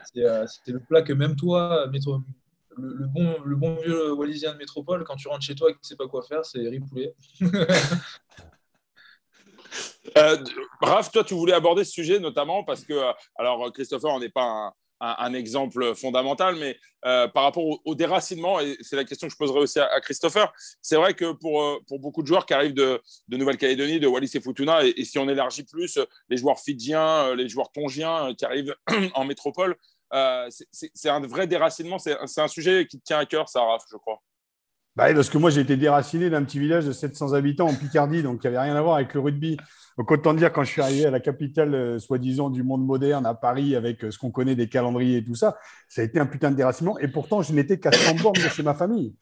S3: C'était le plat que même toi, métro, le, bon, le bon vieux Wallisien de métropole, quand tu rentres chez toi et que tu ne sais pas quoi faire, c'est riz poulet.
S2: Euh, Raph, toi, tu voulais aborder ce sujet notamment parce que, euh, alors Christopher, on n'est pas un, exemple fondamental, mais euh, par rapport au, déracinement, et c'est la question que je poserai aussi à, Christopher, c'est vrai que pour, pour beaucoup de joueurs qui arrivent de, Nouvelle-Calédonie, de Wallis et Futuna, et, si on élargit plus, les joueurs fidjiens, les joueurs tongiens qui arrivent en métropole, c'est un vrai déracinement, c'est un sujet qui te tient à cœur, ça, Raph, je crois.
S1: Bah, parce que moi, j'ai été déraciné d'un petit village de 700 habitants en Picardie, donc il n'y avait rien à voir avec le rugby. Donc, autant dire, quand je suis arrivé à la capitale, euh, soi-disant, du monde moderne, à Paris, avec euh, ce qu'on connaît des calendriers et tout ça, ça a été un putain de déracinement. Et pourtant, je n'étais qu'à 100 bornes chez ma famille.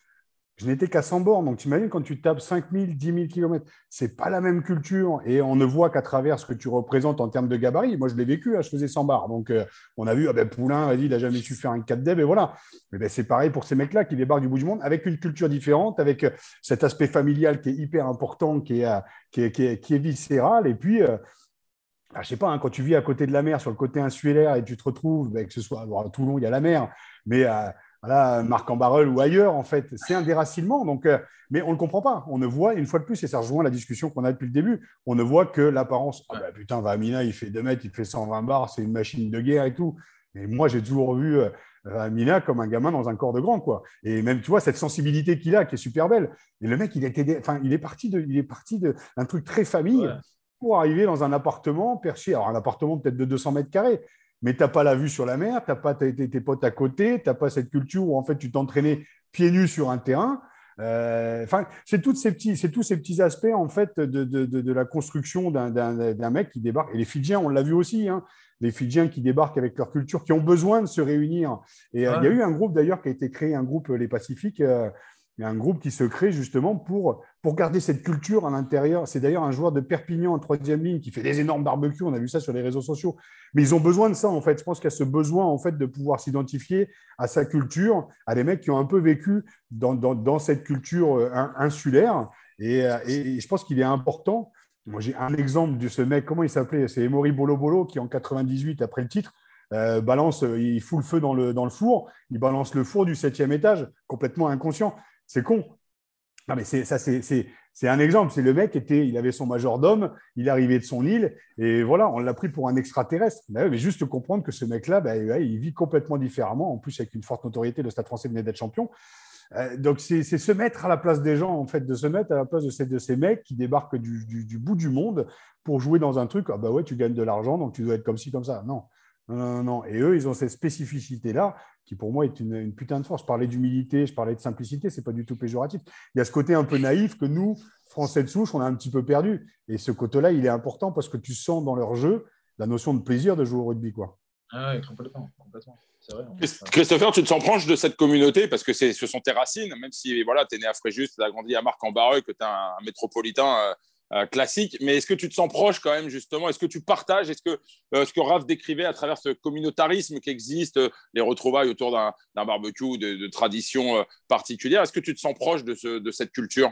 S1: Je n'étais qu'à 100 bornes. Donc, tu imagines quand tu tapes 5000, 10 000 km, c'est pas la même culture. Et on ne voit qu'à travers ce que tu représentes en termes de gabarit. Moi, je l'ai vécu, hein, je faisais 100 bars. Donc, euh, on a vu, ah ben, Poulain, il n'a jamais su faire un 4 dev, et voilà. Mais ben, c'est pareil pour ces mecs-là qui débarquent du bout du monde avec une culture différente, avec euh, cet aspect familial qui est hyper important, qui est, euh, qui est, qui est, viscéral. Et puis, je ah, je sais pas, hein, quand tu vis à côté de la mer, sur le côté insulaire, et tu te retrouves, ben, que ce soit à Toulon, il y a la mer, mais voilà, Marc en Barreul ou ailleurs, en fait. C'est un déracinement. Donc, euh, mais on ne le comprend pas. On ne voit, une fois de plus, et ça rejoint la discussion qu'on a depuis le début, on ne voit que l'apparence. Ah bah, putain, Vamina, il fait 2 mètres, il fait 120 bars, c'est une machine de guerre et tout. Mais moi, j'ai toujours vu euh, Vamina comme un gamin dans un corps de grand, quoi. Et même, tu vois, cette sensibilité qu'il a, qui est super belle. Et le mec, il, était, enfin, il est parti de, il est parti d'un truc très famille pour arriver dans un appartement perché. Alors, un appartement peut-être de 200 mètres carrés, mais tu n'as pas la vue sur la mer, tu n'as pas tes, potes à côté, tu n'as pas cette culture où en fait tu t'entraînais pieds nus sur un terrain. Euh, enfin, c'est tous ces petits, c'est tous ces petits aspects en fait de, de, de, la construction d'un mec qui débarque. Et les Fidjiens, on l'a vu aussi, hein, les Fidjiens qui débarquent avec leur culture, qui ont besoin de se réunir. Et euh, il y a eu un groupe d'ailleurs qui a été créé, un groupe les Pacifiques, euh, y a un groupe qui se crée justement pour, pour garder cette culture à l'intérieur. C'est d'ailleurs un joueur de Perpignan en troisième ligne qui fait des énormes barbecues. On a vu ça sur les réseaux sociaux. Mais ils ont besoin de ça, en fait. Je pense qu'il y a ce besoin, en fait, de pouvoir s'identifier à sa culture, à des mecs qui ont un peu vécu dans, cette culture euh, insulaire. Et, euh, et je pense qu'il est important. Moi, j'ai un exemple de ce mec. Comment il s'appelait? C'est Emory Bolo Bolo qui, en 98, après le titre, euh, balance, il fout le feu dans le, dans le four, il balance le four du septième étage, complètement inconscient. C'est con. Non, mais ça, c'est un exemple. C'est le mec, était, il avait son majordome, il arrivait de son île, et voilà, on l'a pris pour un extraterrestre. Mais, juste comprendre que ce mec-là, bah, il vit complètement différemment, en plus avec une forte notoriété, le Stade français venait d'être champion. Euh, donc, c'est se mettre à la place des gens, en fait, de se mettre à la place de ces, de ces mecs qui débarquent du, bout du monde pour jouer dans un truc. Ah bah ouais, tu gagnes de l'argent, donc tu dois être comme ci, comme ça. Non. Non, non, non. Et eux, ils ont cette spécificité-là qui, pour moi, est une, putain de force. Je parlais d'humilité, je parlais de simplicité, c'est pas du tout péjoratif. Il y a ce côté un peu naïf que nous, Français de souche, on a un petit peu perdu. Et ce côté-là, il est important parce que tu sens dans leur jeu la notion de plaisir de jouer au rugby. Quoi.
S3: Ah oui, complètement. complètement.
S2: Vrai, hein. Christopher, tu te sens proche de cette communauté parce que ce sont tes racines, même si voilà, tu es né à Fréjus, tu as grandi à Marc-en-Barreux, que tu es un, métropolitain euh, euh, classique. Mais est-ce que tu te sens proche quand même, justement? Est-ce que tu partages? Est-ce que euh, ce que Raph décrivait à travers ce communautarisme qui existe, les retrouvailles autour d'un barbecue, de, de traditions particulières, est-ce que tu te sens proche de, ce, de cette culture?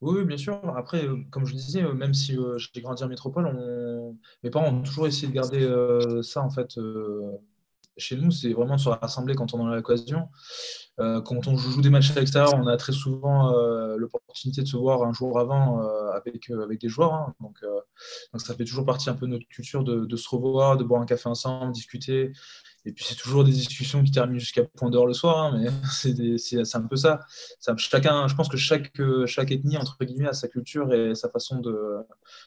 S3: Oui, bien sûr. Après, euh, comme je disais, euh, même si euh, j'ai grandi en métropole, mes parents ont toujours essayé de garder ça en fait chez nous. C'est vraiment de se rassembler quand on en a l'occasion. quand on joue des matchs à l'extérieur, on a très souvent l'opportunité de se voir un jour avant avec, avec des joueurs. Hein. Donc, donc, ça fait toujours partie un peu de notre culture de, de se revoir, de boire un café ensemble, discuter. Et puis c'est toujours des discussions qui terminent jusqu'à point d'heure le soir, hein, mais c'est un peu ça. Chacun, je pense que chaque, chaque ethnie, entre guillemets, a sa culture et sa façon de,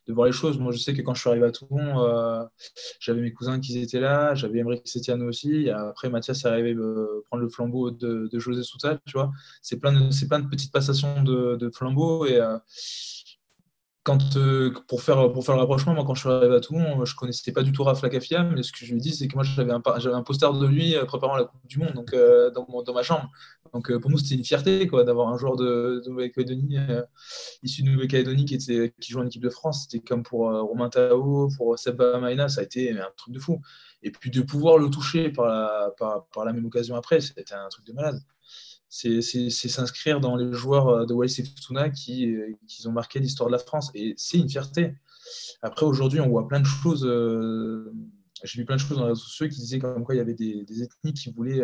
S3: de voir les choses. Moi, je sais que quand je suis arrivé à Toulon, euh, j'avais mes cousins qui étaient là, j'avais Emmerich Setiano aussi. Et après, Mathias est arrivé euh, prendre le flambeau de, José Soutal, tu vois. C'est plein, de, plein de petites passations de, de flambeau et. Euh, euh, pour, faire, pour faire le rapprochement, moi, quand je suis arrivé à Toulon, je connaissais pas du tout Raph Lacafia, mais ce que je lui dis, c'est que moi, j'avais un, j'avais un poster de lui euh, préparant la Coupe du Monde euh, dans, dans, ma chambre. Donc, pour nous, c'était une fierté quoi, d'avoir un joueur de, Nouvelle-Calédonie, issu de Nouvelle-Calédonie, qui, était, qui joue en équipe de France. C'était comme pour Romain Tao, pour Seba Maïna, ça a été un truc de fou. Et puis, de pouvoir le toucher par la, par, par la même occasion après, c'était un truc de malade c'est s'inscrire dans les joueurs euh, de et Futuna qui, euh, qui ont marqué l'histoire de la France. Et c'est une fierté. Après, aujourd'hui, on voit plein de choses. Euh, j'ai vu plein de choses dans les réseaux sociaux qui disaient comme quoi il y avait des, ethnies qui voulaient,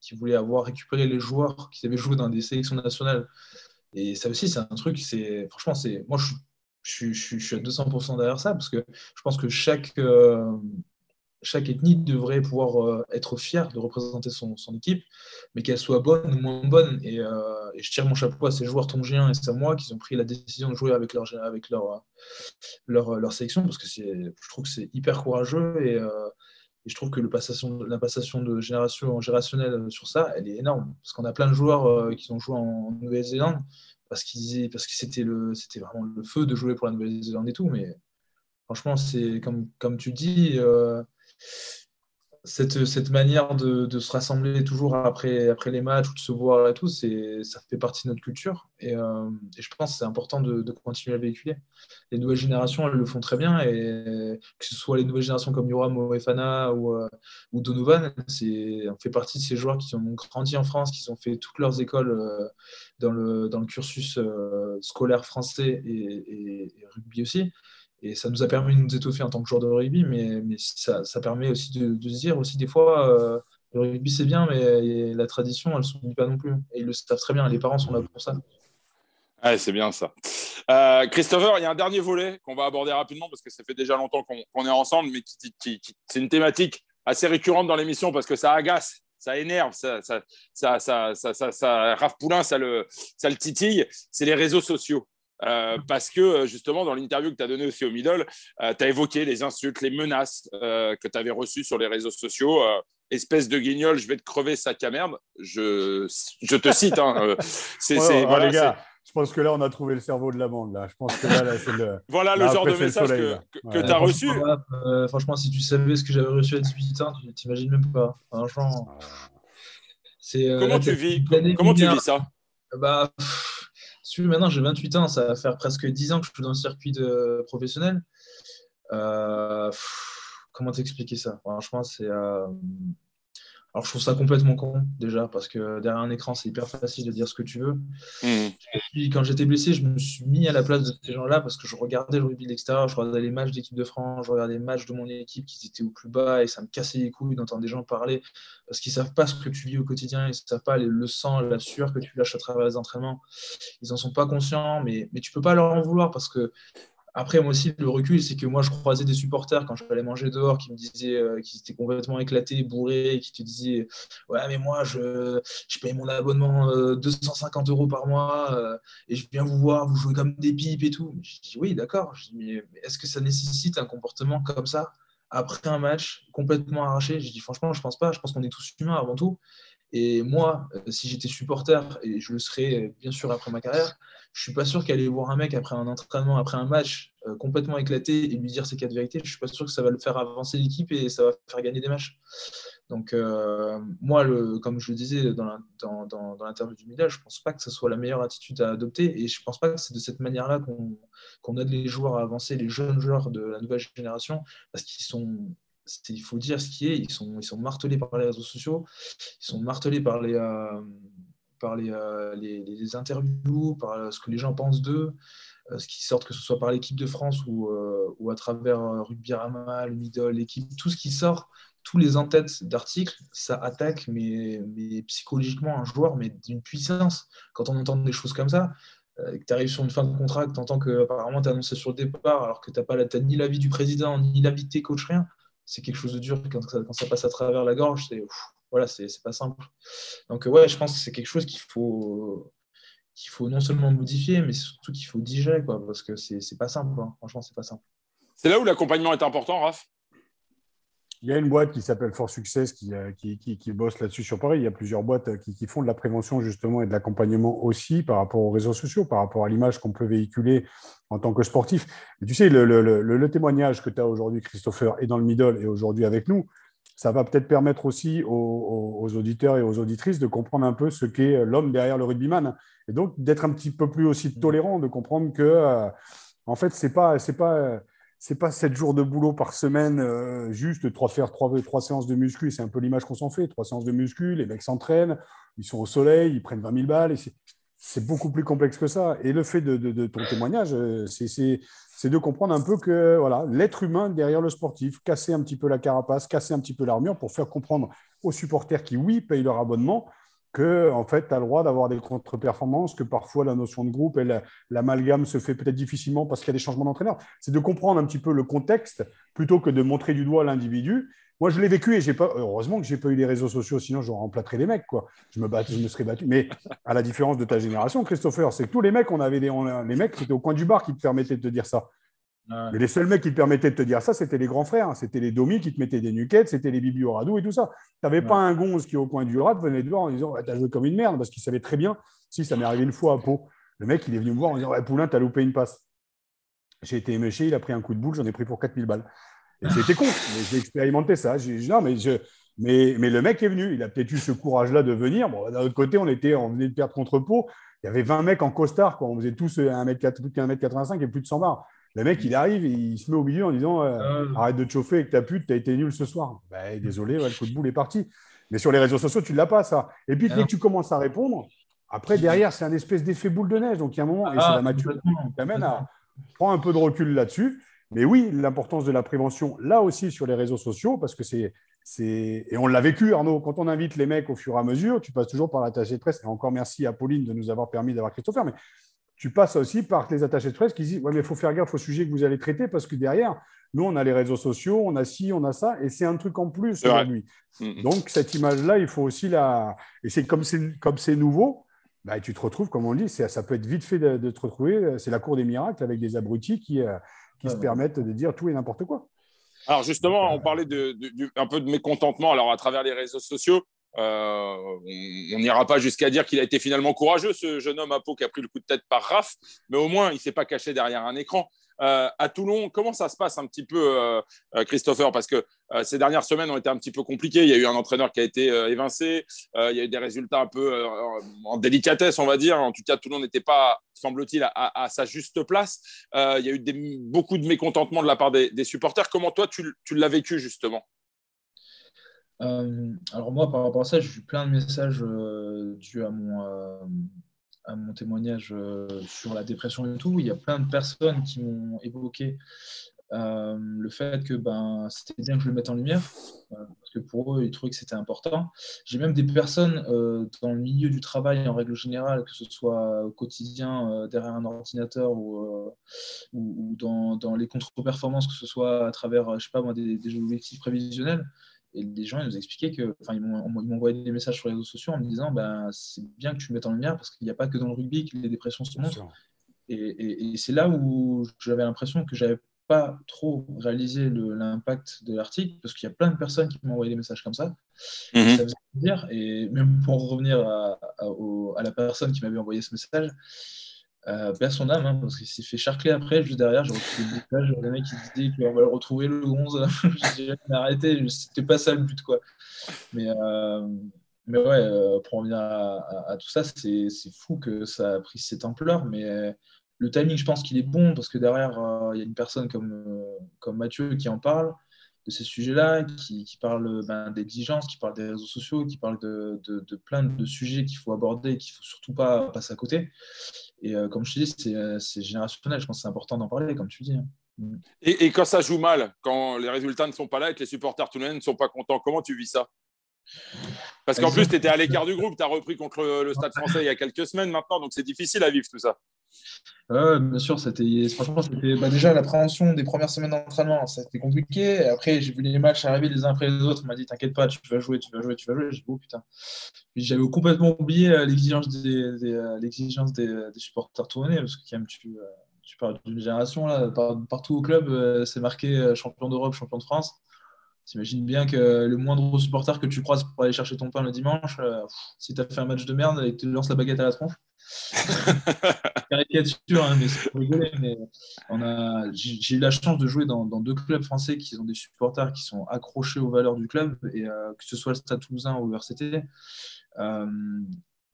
S3: qui voulaient avoir récupéré les joueurs qui avaient joué dans des sélections nationales. Et ça aussi, c'est un truc, franchement, moi, je, je, je, suis à 200% derrière ça parce que je pense que chaque, chaque ethnie devrait pouvoir euh, être fière de représenter son, équipe, mais qu'elle soit bonne ou moins bonne. Euh, et, je tire mon chapeau à ces joueurs tongiens et Samoa qui ont pris la décision de jouer avec leur, avec leur, leur, leur sélection, parce que je trouve que c'est hyper courageux et, euh, je trouve que la passation de génération en générationnelle sur ça, elle est énorme. Parce qu'on a plein de joueurs qui ont joué en, Nouvelle-Zélande, parce, parce que c'était vraiment le feu de jouer pour la Nouvelle-Zélande et tout, mais franchement, c'est comme, comme tu dis cette, cette manière de, se rassembler toujours après, après les matchs ou de se voir et tout, ça fait partie de notre culture. Et, euh, je pense que c'est important de, continuer à véhiculer. Les nouvelles générations, elles le font très bien. Et que ce soit les nouvelles générations comme Yoram Moefana ou, euh, ou Donovan, on fait partie de ces joueurs qui ont grandi en France, qui ont fait toutes leurs écoles euh, dans, le, dans le cursus scolaire français et rugby aussi. Et ça nous a permis de nous étoffer en tant que joueur de rugby, mais, ça, permet aussi de, se dire aussi des fois, euh, le rugby c'est bien, mais la tradition, elle ne s'oublie pas non plus. Et ils le savent très bien, les parents sont là pour ça.
S2: Ouais, c'est bien ça. Euh, Christopher, il y a un dernier volet qu'on va aborder rapidement parce que ça fait déjà longtemps qu'on est ensemble, mais c'est une thématique assez récurrente dans l'émission parce que ça agace, ça énerve, ça, ça, ça, Raph Poulain, ça le titille, c'est les réseaux sociaux. Euh, parce que euh, justement, dans l'interview que tu as donnée aussi au Middle, euh, tu as évoqué les insultes, les menaces que tu avais reçues sur les réseaux sociaux. espèce de guignol, je vais te crever, sac à merde. Je, je te cite. Hein,
S1: c'est, voilà, les gars, je pense que là, on a trouvé le cerveau de la bande. Là. Je pense que là, c'est le.
S2: voilà le genre de message que, que, tu as reçu.
S3: franchement, si tu savais ce que j'avais reçu à 18 ans, tu t'imagines même pas. Franchement.
S2: C'est, comment tu vis, comment tu vis ça?
S3: Bah, maintenant j'ai 28 ans, ça va faire presque 10 ans que je suis dans le circuit de professionnel. Euh, comment t'expliquer ça? Franchement, c'est. Alors, je trouve ça complètement con, déjà, parce que derrière un écran, c'est hyper facile de dire ce que tu veux. Mmh. quand j'étais blessé, je me suis mis à la place de ces gens-là parce que je regardais le rugby de l'extérieur, je regardais les matchs d'équipe de France, je regardais les matchs de mon équipe qui étaient au plus bas et ça me cassait les couilles d'entendre des gens parler parce qu'ils ne savent pas ce que tu vis au quotidien, ils ne savent pas le sang, la sueur que tu lâches à travers les entraînements. Ils n'en sont pas conscients, mais, mais tu ne peux pas leur en vouloir parce que après, moi aussi, le recul, c'est que moi, je croisais des supporters quand je allais manger dehors qui me disaient euh, étaient complètement éclatés, bourrés, qui te disaient Ouais, mais moi, je, je paye mon abonnement 250 euh, euros par mois euh, et je viens vous voir, vous jouez comme des pipes et tout. je dis Oui, d'accord. Mais est-ce que ça nécessite un comportement comme ça après un match complètement arraché? Je dis Franchement, je pense pas. Je pense qu'on est tous humains avant tout. Et moi, si j'étais supporter, et je le serais bien sûr après ma carrière, je suis pas sûr qu'aller voir un mec après un entraînement, après un match euh, complètement éclaté et lui dire ses quatre vérités, je suis pas sûr que ça va le faire avancer l'équipe et ça va faire gagner des matchs. Donc euh, moi, comme je le disais dans, l'interview du Milan, je pense pas que ce soit la meilleure attitude à adopter et je pense pas que c'est de cette manière-là qu'on aide les joueurs à avancer, les jeunes joueurs de la nouvelle génération, parce qu'ils sont il faut dire ce qui est, ils sont, ils sont martelés par les réseaux sociaux, ils sont martelés par les, euh, par euh, les, les, interviews, par euh, ce que les gens pensent d'eux, euh, ce qui sort, que ce soit par l'équipe de France ou, ou à travers Rugby Rama, le Middle, l'équipe, tout ce qui sort, tous les en-têtes d'articles, ça attaque mais, psychologiquement un joueur, mais d'une puissance. Quand on entend des choses comme ça, que tu arrives sur une fin de contrat, que tu entends que apparemment tu es annoncé sur le départ, alors que tu n'as ni l'avis du président, ni l'avis de tes coachs, rien, c'est quelque chose de dur. Quand ça, quand ça passe à travers la gorge, c'est voilà, c'est pas simple. Donc ouais, je pense que c'est quelque chose qu'il faut qu'il faut non seulement modifier, mais surtout qu'il faut digérer, quoi, parce que c'est pas simple. Hein. Franchement, c'est pas simple.
S2: C'est là où l'accompagnement est important, Raph?
S1: Il y a une boîte qui s'appelle For Success qui, euh, qui, qui, bosse là-dessus sur Paris. Il y a plusieurs boîtes euh, qui, font de la prévention justement et de l'accompagnement aussi par rapport aux réseaux sociaux, par rapport à l'image qu'on peut véhiculer en tant que sportif. tu sais, le, le, le, témoignage que tu as aujourd'hui, Christopher, et dans le middle et aujourd'hui avec nous, ça va peut-être permettre aussi aux, auditeurs et aux auditrices de comprendre un peu ce qu'est l'homme derrière le rugbyman. Et donc d'être un petit peu plus aussi tolérant, de comprendre que, euh, en fait, ce n'est pas, c'est pas, c'est pas 7 jours de boulot par semaine, euh, juste trois, faire trois, trois séances de muscu. C'est un peu l'image qu'on s'en fait. Trois séances de muscu, les mecs s'entraînent, ils sont au soleil, ils prennent 20 000 balles. c'est beaucoup plus complexe que ça. Et le fait de, ton témoignage, euh, c'est c'est de comprendre un peu que voilà, l'être humain derrière le sportif, casser un petit peu la carapace, casser un petit peu l'armure pour faire comprendre aux supporters qui, oui, payent leur abonnement, que en fait, tu as le droit d'avoir des contre-performances, que parfois la notion de groupe, l'amalgame se fait peut-être difficilement parce qu'il y a des changements d'entraîneur. C'est de comprendre un petit peu le contexte plutôt que de montrer du doigt l'individu. Moi, je l'ai vécu et j'ai pas. Heureusement que j'ai pas eu les réseaux sociaux, sinon j'aurais emplâtré les mecs, quoi. Je me, je me serais battu. Mais à la différence de ta génération, Christopher, c'est que tous les mecs, on avait des, les mecs qui étaient au coin du bar qui te permettaient de te dire ça. Mais les seuls mecs qui te permettaient de te dire ça, c'était les grands frères. Hein. C'était les domis qui te mettaient des nuquettes, c'était les bibi au radou et tout ça. Tu n'avais pas un gonze qui, au coin du rat, venait te voir en disant T'as joué comme une merde, parce qu'il savait très bien. Si, ça m'est arrivé une fois à Pau. Le mec, il est venu me voir en disant Ouais, Poulain, t'as loupé une passe. J'ai été éméché, il a pris un coup de boule, j'en ai pris pour 4000 balles. C'était con, mais j'ai expérimenté ça. Non, mais, je, mais, mais, le mec est venu, il a peut-être eu ce courage-là de venir. Bon, d'un autre côté, on, était, on venait de perdre contre Pau. Il y avait 20 mecs en costard, quoi. on faisait tous 1m85 et plus de 100 bars. Le mec, il arrive et il se met au milieu en disant euh, ah. Arrête de te chauffer avec ta pute, t'as été nul ce soir. Bah, désolé, le coup de boule est parti. Mais sur les réseaux sociaux, tu ne l'as pas, ça. Et puis, dès que tu commences à répondre, après, derrière, c'est un espèce d'effet boule de neige. Donc, il y a un moment, et c'est ah, la maturité qui t'amène à prendre un peu de recul là-dessus. Mais oui, l'importance de la prévention, là aussi, sur les réseaux sociaux, parce que c'est. Et on l'a vécu, Arnaud, quand on invite les mecs au fur et à mesure, tu passes toujours par l'attaché de presse. Et encore merci à Pauline de nous avoir permis d'avoir Christopher. Mais tu passes aussi par les attachés de presse qui disent Ouais, mais il faut faire gaffe au sujet que vous allez traiter parce que derrière, nous, on a les réseaux sociaux, on a ci, on a ça, et c'est un truc en plus aujourd'hui. Donc, cette image-là, il faut aussi la. Et c'est comme c'est, nouveau, bah, tu te retrouves, comme on dit, ça peut être vite fait de, te retrouver. C'est la cour des miracles avec des abrutis qui, euh, qui se permettent de dire tout et n'importe quoi.
S2: Alors, justement, on parlait de, un peu de mécontentement alors, à travers les réseaux sociaux. Euh, on n'ira pas jusqu'à dire qu'il a été finalement courageux, ce jeune homme à peau qui a pris le coup de tête par Raph, mais au moins il ne s'est pas caché derrière un écran. Euh, à Toulon, comment ça se passe un petit peu, euh, Christopher? Parce que ces dernières semaines ont été un petit peu compliquées. Il y a eu un entraîneur qui a été évincé, il y a eu des résultats un peu en délicatesse, on va dire. En tout cas, Toulon n'était pas, semble-t-il, à, sa juste place. il y a eu beaucoup de mécontentement de la part des, supporters. Comment toi, tu l'as vécu justement?
S3: Euh, alors moi, par rapport à ça, j'ai eu plein de messages euh, dus euh, à mon témoignage sur la dépression et tout. Il y a plein de personnes qui m'ont évoqué le fait que ben, c'était bien que je le mette en lumière, parce que pour eux, ils trouvaient que c'était important. J'ai même des personnes dans le milieu du travail en règle générale, que ce soit au quotidien derrière un ordinateur ou, ou, ou dans, dans les contre-performances, que ce soit à travers, je sais pas moi, des, des objectifs prévisionnels. Et les gens, ils nous expliquaient que, enfin, ils m'ont envoyé des messages sur les réseaux sociaux en me disant, ben, c'est bien que tu mettes en lumière parce qu'il n'y a pas que dans le rugby que les dépressions se montrent. Et, et, c'est là où j'avais l'impression que j'avais pas trop réalisé l'impact de l'article parce qu'il y a plein de personnes qui m'ont envoyé des messages comme ça. Mhm. Ça faisait plaisir. Et même pour revenir à, à, à la personne qui m'avait envoyé ce message, euh, perd son âme, hein, parce qu'il s'est fait charcler après, juste derrière, j'ai retrouvé des messages, le mec qui disait qu'on va le retrouver le 11. j'ai arrêté, c'était pas ça le but, quoi. Mais, euh, mais ouais, euh, pour revenir à, tout ça, c'est fou que ça a pris cette ampleur, mais le timing, je pense qu'il est bon, parce que derrière, il y a une personne comme, comme Mathieu qui en parle de ces sujets-là, qui, qui, parle ben, d'exigence, qui parle des réseaux sociaux, qui parle de, de, de plein de sujets qu'il faut aborder et qu'il ne faut surtout pas passer à côté. Et euh, comme je te dis, euh, c'est générationnel. Je pense que c'est important d'en parler, comme tu dis. Hein.
S2: Mm. Et, et, quand ça joue mal, quand les résultats ne sont pas là et que les supporters tout ne sont pas contents, comment tu vis ça? Parce qu'en plus, tu étais à l'écart du groupe, tu as repris contre le Stade français il y a quelques semaines maintenant, donc c'est difficile à vivre tout ça.
S3: Bien sûr, c'était franchement c'était bah, déjà l'appréhension des premières semaines d'entraînement, c'était compliqué. Après, j'ai vu les matchs arriver les uns après les autres. On m'a dit T'inquiète pas, tu vas jouer, tu vas jouer, tu vas jouer. J'ai dit Oh putain. J'avais complètement oublié euh, l'exigence euh, l'exigence des, supporters tournés parce que quand même, tu, euh, tu parles d'une génération là, partout au club, c'est marqué champion d'Europe, champion de France. T'imagines bien que le moindre supporter que tu croises pour aller chercher ton pain le dimanche, si tu as fait un match de merde et que tu lances la baguette à la tronche, caricature, hein, mais c'est rigoler. Mais on a, j'ai eu la chance de jouer dans, deux clubs français qui ont des supporters qui sont accrochés aux valeurs du club, et euh, que ce soit le Stade Toulousain ou le RCT. Euh,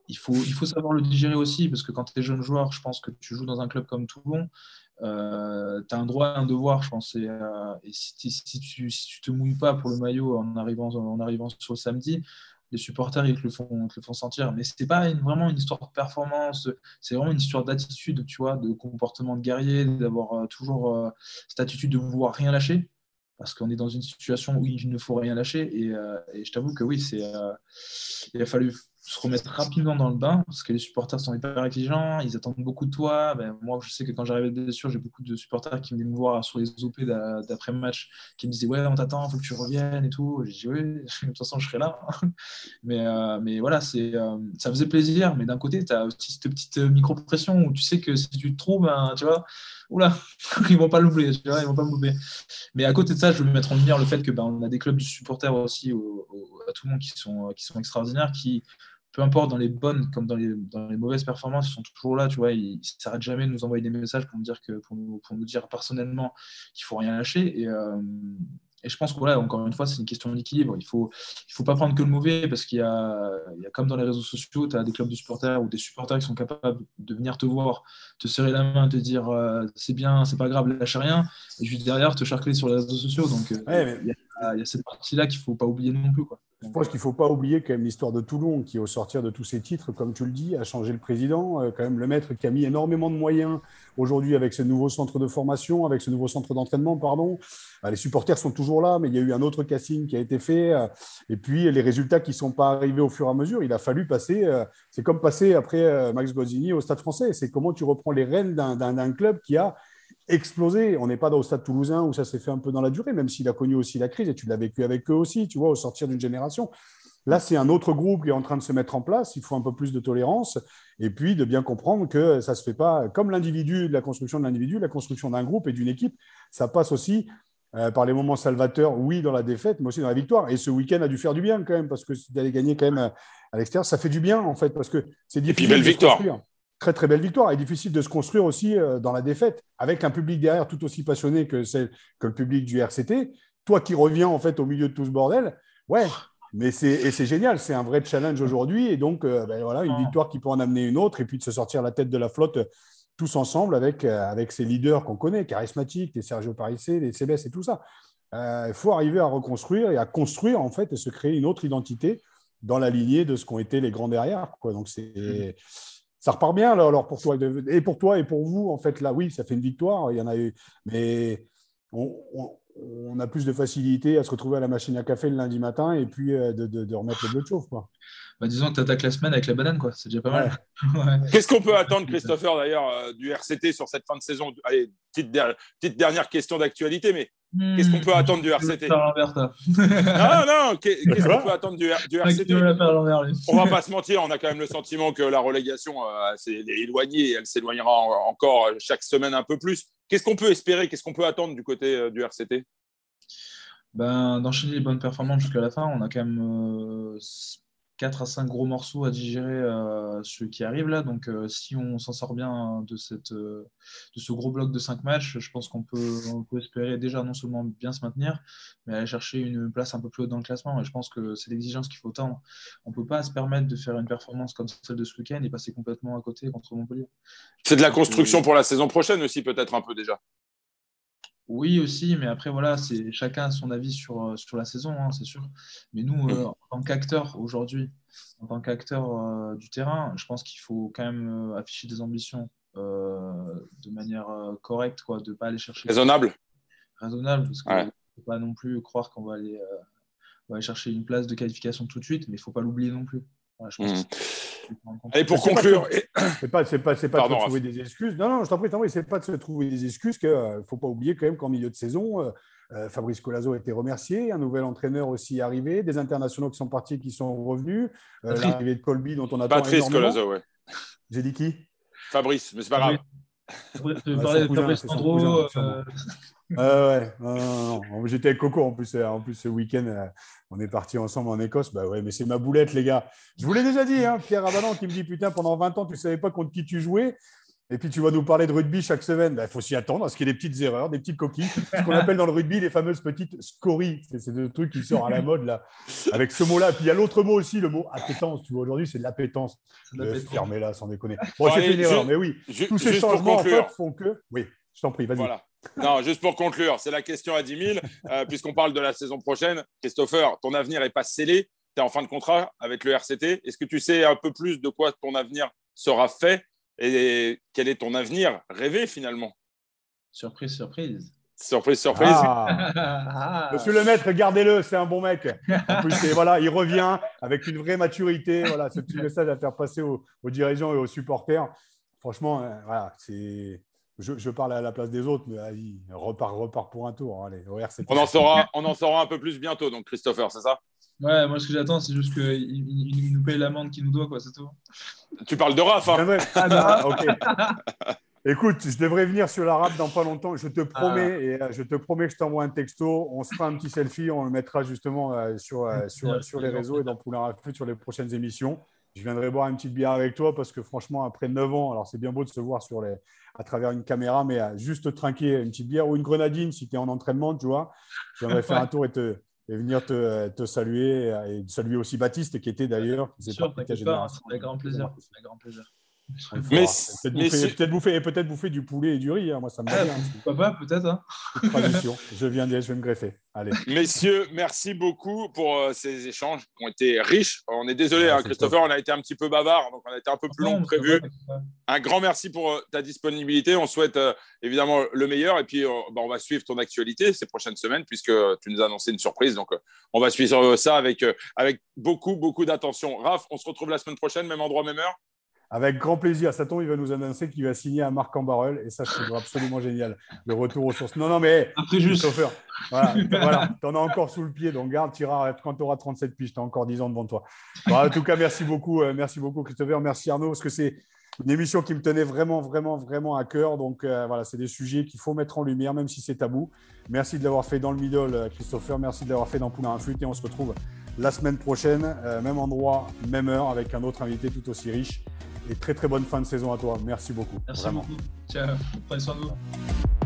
S3: il faut, il faut savoir le digérer aussi, parce que quand tu es jeune joueur, je pense que tu joues dans un club comme Toulon, euh, tu as un droit, un devoir, je pense. Et, si, si, tu, si te mouilles pas pour le maillot en arrivant, en arrivant sur le samedi, les supporters ils te le font, le font sentir. Mais c'est pas vraiment une histoire de performance, c'est vraiment une histoire d'attitude, tu vois, de comportement de guerrier, d'avoir euh, toujours euh, cette attitude de vouloir rien lâcher. Parce qu'on est dans une situation où il ne faut rien lâcher. Et, euh, et je t'avoue que oui, c'est, il a fallu se remettre rapidement dans le bain parce que les supporters sont hyper exigeants, ils attendent beaucoup de toi. Ben, moi, je sais que quand j'arrivais blessure, j'ai beaucoup de supporters qui venaient me voir sur les OP d'après-match qui me disaient Ouais, on t'attend, faut que tu reviennes et tout. J'ai dit Oui, de toute façon, je serai là. mais, euh, mais voilà, euh, ça faisait plaisir. Mais d'un côté, tu as aussi cette petite micro-pression où tu sais que si tu te trouves, ben, tu vois, oula, ils vont pas l'oublier, ils vont pas m'oublier. Mais à côté de ça, je veux mettre en lumière le fait que ben, on a des clubs de supporters aussi à tout le monde qui sont, qui sont extraordinaires, qui peu importe dans les bonnes comme dans les, dans les mauvaises performances, ils sont toujours là, tu vois, ils ne s'arrêtent jamais de nous envoyer des messages pour nous dire, que, pour nous, pour nous dire personnellement qu'il ne faut rien lâcher. Et, euh, et je pense que, voilà, encore une fois, c'est une question d'équilibre. Il ne faut, il faut pas prendre que le mauvais parce qu'il y a, il y a comme dans les réseaux sociaux, tu as des clubs de supporters ou des supporters qui sont capables de venir te voir, te serrer la main, te dire euh, c'est bien, c'est pas grave, lâche rien, et juste derrière te charcler sur les réseaux sociaux. Donc, euh, il y a cette partie-là qu'il ne faut pas oublier non plus.
S1: Je pense qu'il ne faut pas oublier quand même l'histoire de Toulon, qui au sortir de tous ces titres, comme tu le dis, a changé le président, euh, quand même le maître qui a mis énormément de moyens aujourd'hui avec ce nouveau centre de formation, avec ce nouveau centre d'entraînement, pardon. Euh, les supporters sont toujours là, mais il y a eu un autre casting qui a été fait, euh, et puis les résultats qui ne sont pas arrivés au fur et à mesure. Il a fallu passer, c'est comme passer après Max Gozzini au Stade français, c'est comment tu reprends les rênes d'un club qui a explosé. On n'est pas dans le stade toulousain où ça s'est fait un peu dans la durée, même s'il a connu aussi la crise et tu l'as vécu avec eux aussi, tu vois, au sortir d'une génération. Là, c'est un autre groupe qui est en train de se mettre en place. Il faut un peu plus de tolérance et puis de bien comprendre que ça ne se fait pas comme l'individu, la construction de l'individu, la construction d'un groupe et d'une équipe. Ça passe aussi euh, par les moments salvateurs, oui, dans la défaite, mais aussi dans la victoire. Et ce week-end a dû faire du bien quand même parce que d'aller gagner quand même à l'extérieur, ça fait du bien en fait parce que c'est difficile.
S2: Et puis belle victoire
S1: très très belle victoire et difficile de se construire aussi euh, dans la défaite avec un public derrière tout aussi passionné que, que le public du RCT. Toi qui reviens en fait au milieu de tout ce bordel, ouais, mais c'est génial, c'est un vrai challenge aujourd'hui et donc euh, ben voilà une victoire qui peut en amener une autre et puis de se sortir la tête de la flotte tous ensemble avec euh, avec ces leaders qu'on connaît, charismatiques, les Sergio Parissé, les CBS et tout ça. Il faut arriver à reconstruire et à construire en fait et se créer une autre identité dans la lignée de ce qu'ont été les grands derrière. Quoi. Donc c'est ça repart bien alors pour toi et pour toi et pour vous en fait là oui ça fait une victoire il y en a eu mais on, on a plus de facilité à se retrouver à la machine à café le lundi matin et puis de, de, remettre le bleu de chauffe. Quoi.
S3: Bah, disons que tu attaques la semaine avec la banane, quoi. c'est déjà pas mal.
S2: Qu'est-ce qu'on peut attendre, Christopher, d'ailleurs, du RCT sur cette fin de saison? Allez, petite, petite dernière question d'actualité, mais Qu'est-ce qu'on peut hmm. attendre du RCT Non, non, qu'est-ce qu'on peut attendre du, RCT On va pas se mentir, on a quand même le sentiment que la relégation euh, s'est éloignée et elle s'éloignera encore chaque semaine un peu plus. Qu'est-ce qu'on peut espérer Qu'est-ce qu'on peut attendre du côté euh, du RCT
S3: ben, D'enchaîner les bonnes performances jusqu'à la fin. On a quand même euh, 4 à 5 gros morceaux à digérer euh, ceux qui arrivent là. Donc, euh, si on s'en sort bien de, cette, euh, de ce gros bloc de 5 matchs, je pense qu'on peut, peut, espérer déjà non seulement bien se maintenir, mais aller chercher une place un peu plus haute dans le classement. Et je pense que c'est l'exigence qu'il faut tendre. On ne peut pas se permettre de faire une performance comme celle de ce week-end et passer complètement à côté contre Montpellier.
S2: C'est de la construction pour la saison prochaine aussi, peut-être un peu déjà.
S3: Oui, aussi, mais après, voilà, c'est chacun a son avis sur, euh, sur la saison, hein, c'est sûr. Mais nous, euh, en tant qu'acteurs aujourd'hui, en tant qu'acteurs euh, du terrain, je pense qu'il faut quand même afficher des ambitions de manière correcte, quoi, de ne pas aller chercher.
S2: Raisonnable.
S3: Raisonnable, parce qu'on ne faut pas non plus croire qu'on va aller, va aller chercher une place de qualification tout de suite, mais il ne faut pas l'oublier non plus.
S2: Mmh. Et pour conclure,
S1: c'est pas, c'est pas, c'est pas de se trouver des excuses. Non, non, je t'en prie, c'est pas de se trouver des excuses. Il ne faut pas oublier quand même qu'en milieu de saison, euh, euh, Fabrice Colazo a été remercié, un nouvel entraîneur aussi est arrivé, des internationaux qui sont partis, qui sont revenus, euh, l'arrivée de Colby dont on attend
S2: Patrice Colazo, ouais.
S1: J'ai dit qui?
S2: Fabrice, mais c'est pas grave.
S3: Fabrice
S1: Ouais, non, non, J'étais avec Coco en plus, en plus ce week-end on est parti ensemble en Écosse. Bah ouais, mais c'est ma boulette, les gars. Je vous l'ai déjà dit, hein, Pierre Abadan qui me dit Putain, pendant 20 ans, tu ne savais pas contre qui tu jouais. Et puis tu vas nous parler de rugby chaque semaine. Il bah, faut s'y attendre, parce qu'il y a des petites erreurs, des petites coquilles. Ce qu'on appelle dans le rugby les fameuses petites scories. C'est le truc qui sort à la mode là, avec ce mot-là. Puis il y a l'autre mot aussi, le mot appétence. Tu vois, aujourd'hui, c'est de l'appétence. Fermez là, sans déconner. Bon, c'est une erreur, mais oui. tous ces changements en fait, font que. Oui, je t'en prie, vas-y. Voilà.
S2: Non, juste pour conclure, c'est la question à 10 000, euh, puisqu'on parle de la saison prochaine. Christopher, ton avenir n'est pas scellé. Tu es en fin de contrat avec le RCT. Est-ce que tu sais un peu plus de quoi ton avenir sera fait et quel est ton avenir rêvé finalement?
S3: Surprise, surprise.
S2: Surprise, surprise.
S1: Ah. Monsieur le maître, gardez-le, c'est un bon mec. En plus, voilà, il revient avec une vraie maturité. Voilà, ce petit message à faire passer aux, dirigeants et aux supporters. Franchement, euh, voilà, c'est je, parle à la place des autres, mais allez, repart, repart pour un tour. Allez,
S2: on, en saura, on en saura un peu plus bientôt, donc Christopher, c'est ça?
S3: Ouais, moi ce que j'attends, c'est juste qu'il nous paye l'amende qu'il nous doit, quoi, c'est tout.
S2: Tu parles de Raph, hein
S1: ah, bah, ok. Écoute, je devrais venir sur la rap dans pas longtemps. Je te promets, ah. et euh, je te promets que je t'envoie un texto. On se fera un petit selfie, on le mettra justement euh, sur, euh, sur, sur, les réseaux et dans Poulain Rafut sur les prochaines émissions. Je viendrai boire une petite bière avec toi parce que franchement, après 9 ans, alors c'est bien beau de se voir sur les, à travers une caméra, mais à juste trinquer une petite bière ou une grenadine si tu es en entraînement, tu vois. Viendrai faire un tour et, te, venir te, te, saluer et saluer aussi Baptiste qui était d'ailleurs.
S3: C'est pas avec grand plaisir. Avec grand plaisir.
S2: Mais,
S1: peut-être bouffer, peut bouffer, du poulet et du riz. Hein. Moi, ça me va bien.
S3: Pourquoi pas, peut-être. Hein.
S1: je viens je vais me greffer. Allez.
S2: Messieurs, merci beaucoup pour euh, ces échanges qui ont été riches. On est désolé, hein, Christopher, on a été un petit peu bavard, donc on a été un peu plus long que prévu. Un grand merci pour euh, ta disponibilité. On souhaite euh, évidemment le meilleur et puis bah, on va suivre ton actualité ces prochaines semaines puisque tu nous as annoncé une surprise. Donc on va suivre ça avec, avec beaucoup, beaucoup d'attention. Raph, on se retrouve la semaine prochaine, même endroit, même heure?
S1: Avec grand plaisir. Satan, il va nous annoncer qu'il va signer à Marc Cambarel et ça, je trouve absolument génial. Le retour aux sources. Non, non, mais.
S3: Après, juste.
S1: Chauffeur. Voilà, voilà. tu en as encore sous le pied. Donc, garde, tu quand tu auras 37 piges. Tu as encore 10 ans devant toi. en tout cas, merci beaucoup. Euh, merci beaucoup, Christopher. Merci, Arnaud, parce que c'est une émission qui me tenait vraiment, vraiment, vraiment à cœur. Donc, euh, voilà, c'est des sujets qu'il faut mettre en lumière, même si c'est tabou. Merci de l'avoir fait dans le middle, euh, Christopher. Merci de l'avoir fait dans Poulain Infut. Et on se retrouve la semaine prochaine, même endroit, même heure, avec un autre invité tout aussi riche et très très bonne fin de saison à toi. Merci beaucoup.
S3: Merci vraiment. beaucoup. Ciao. Prenez soin de vous.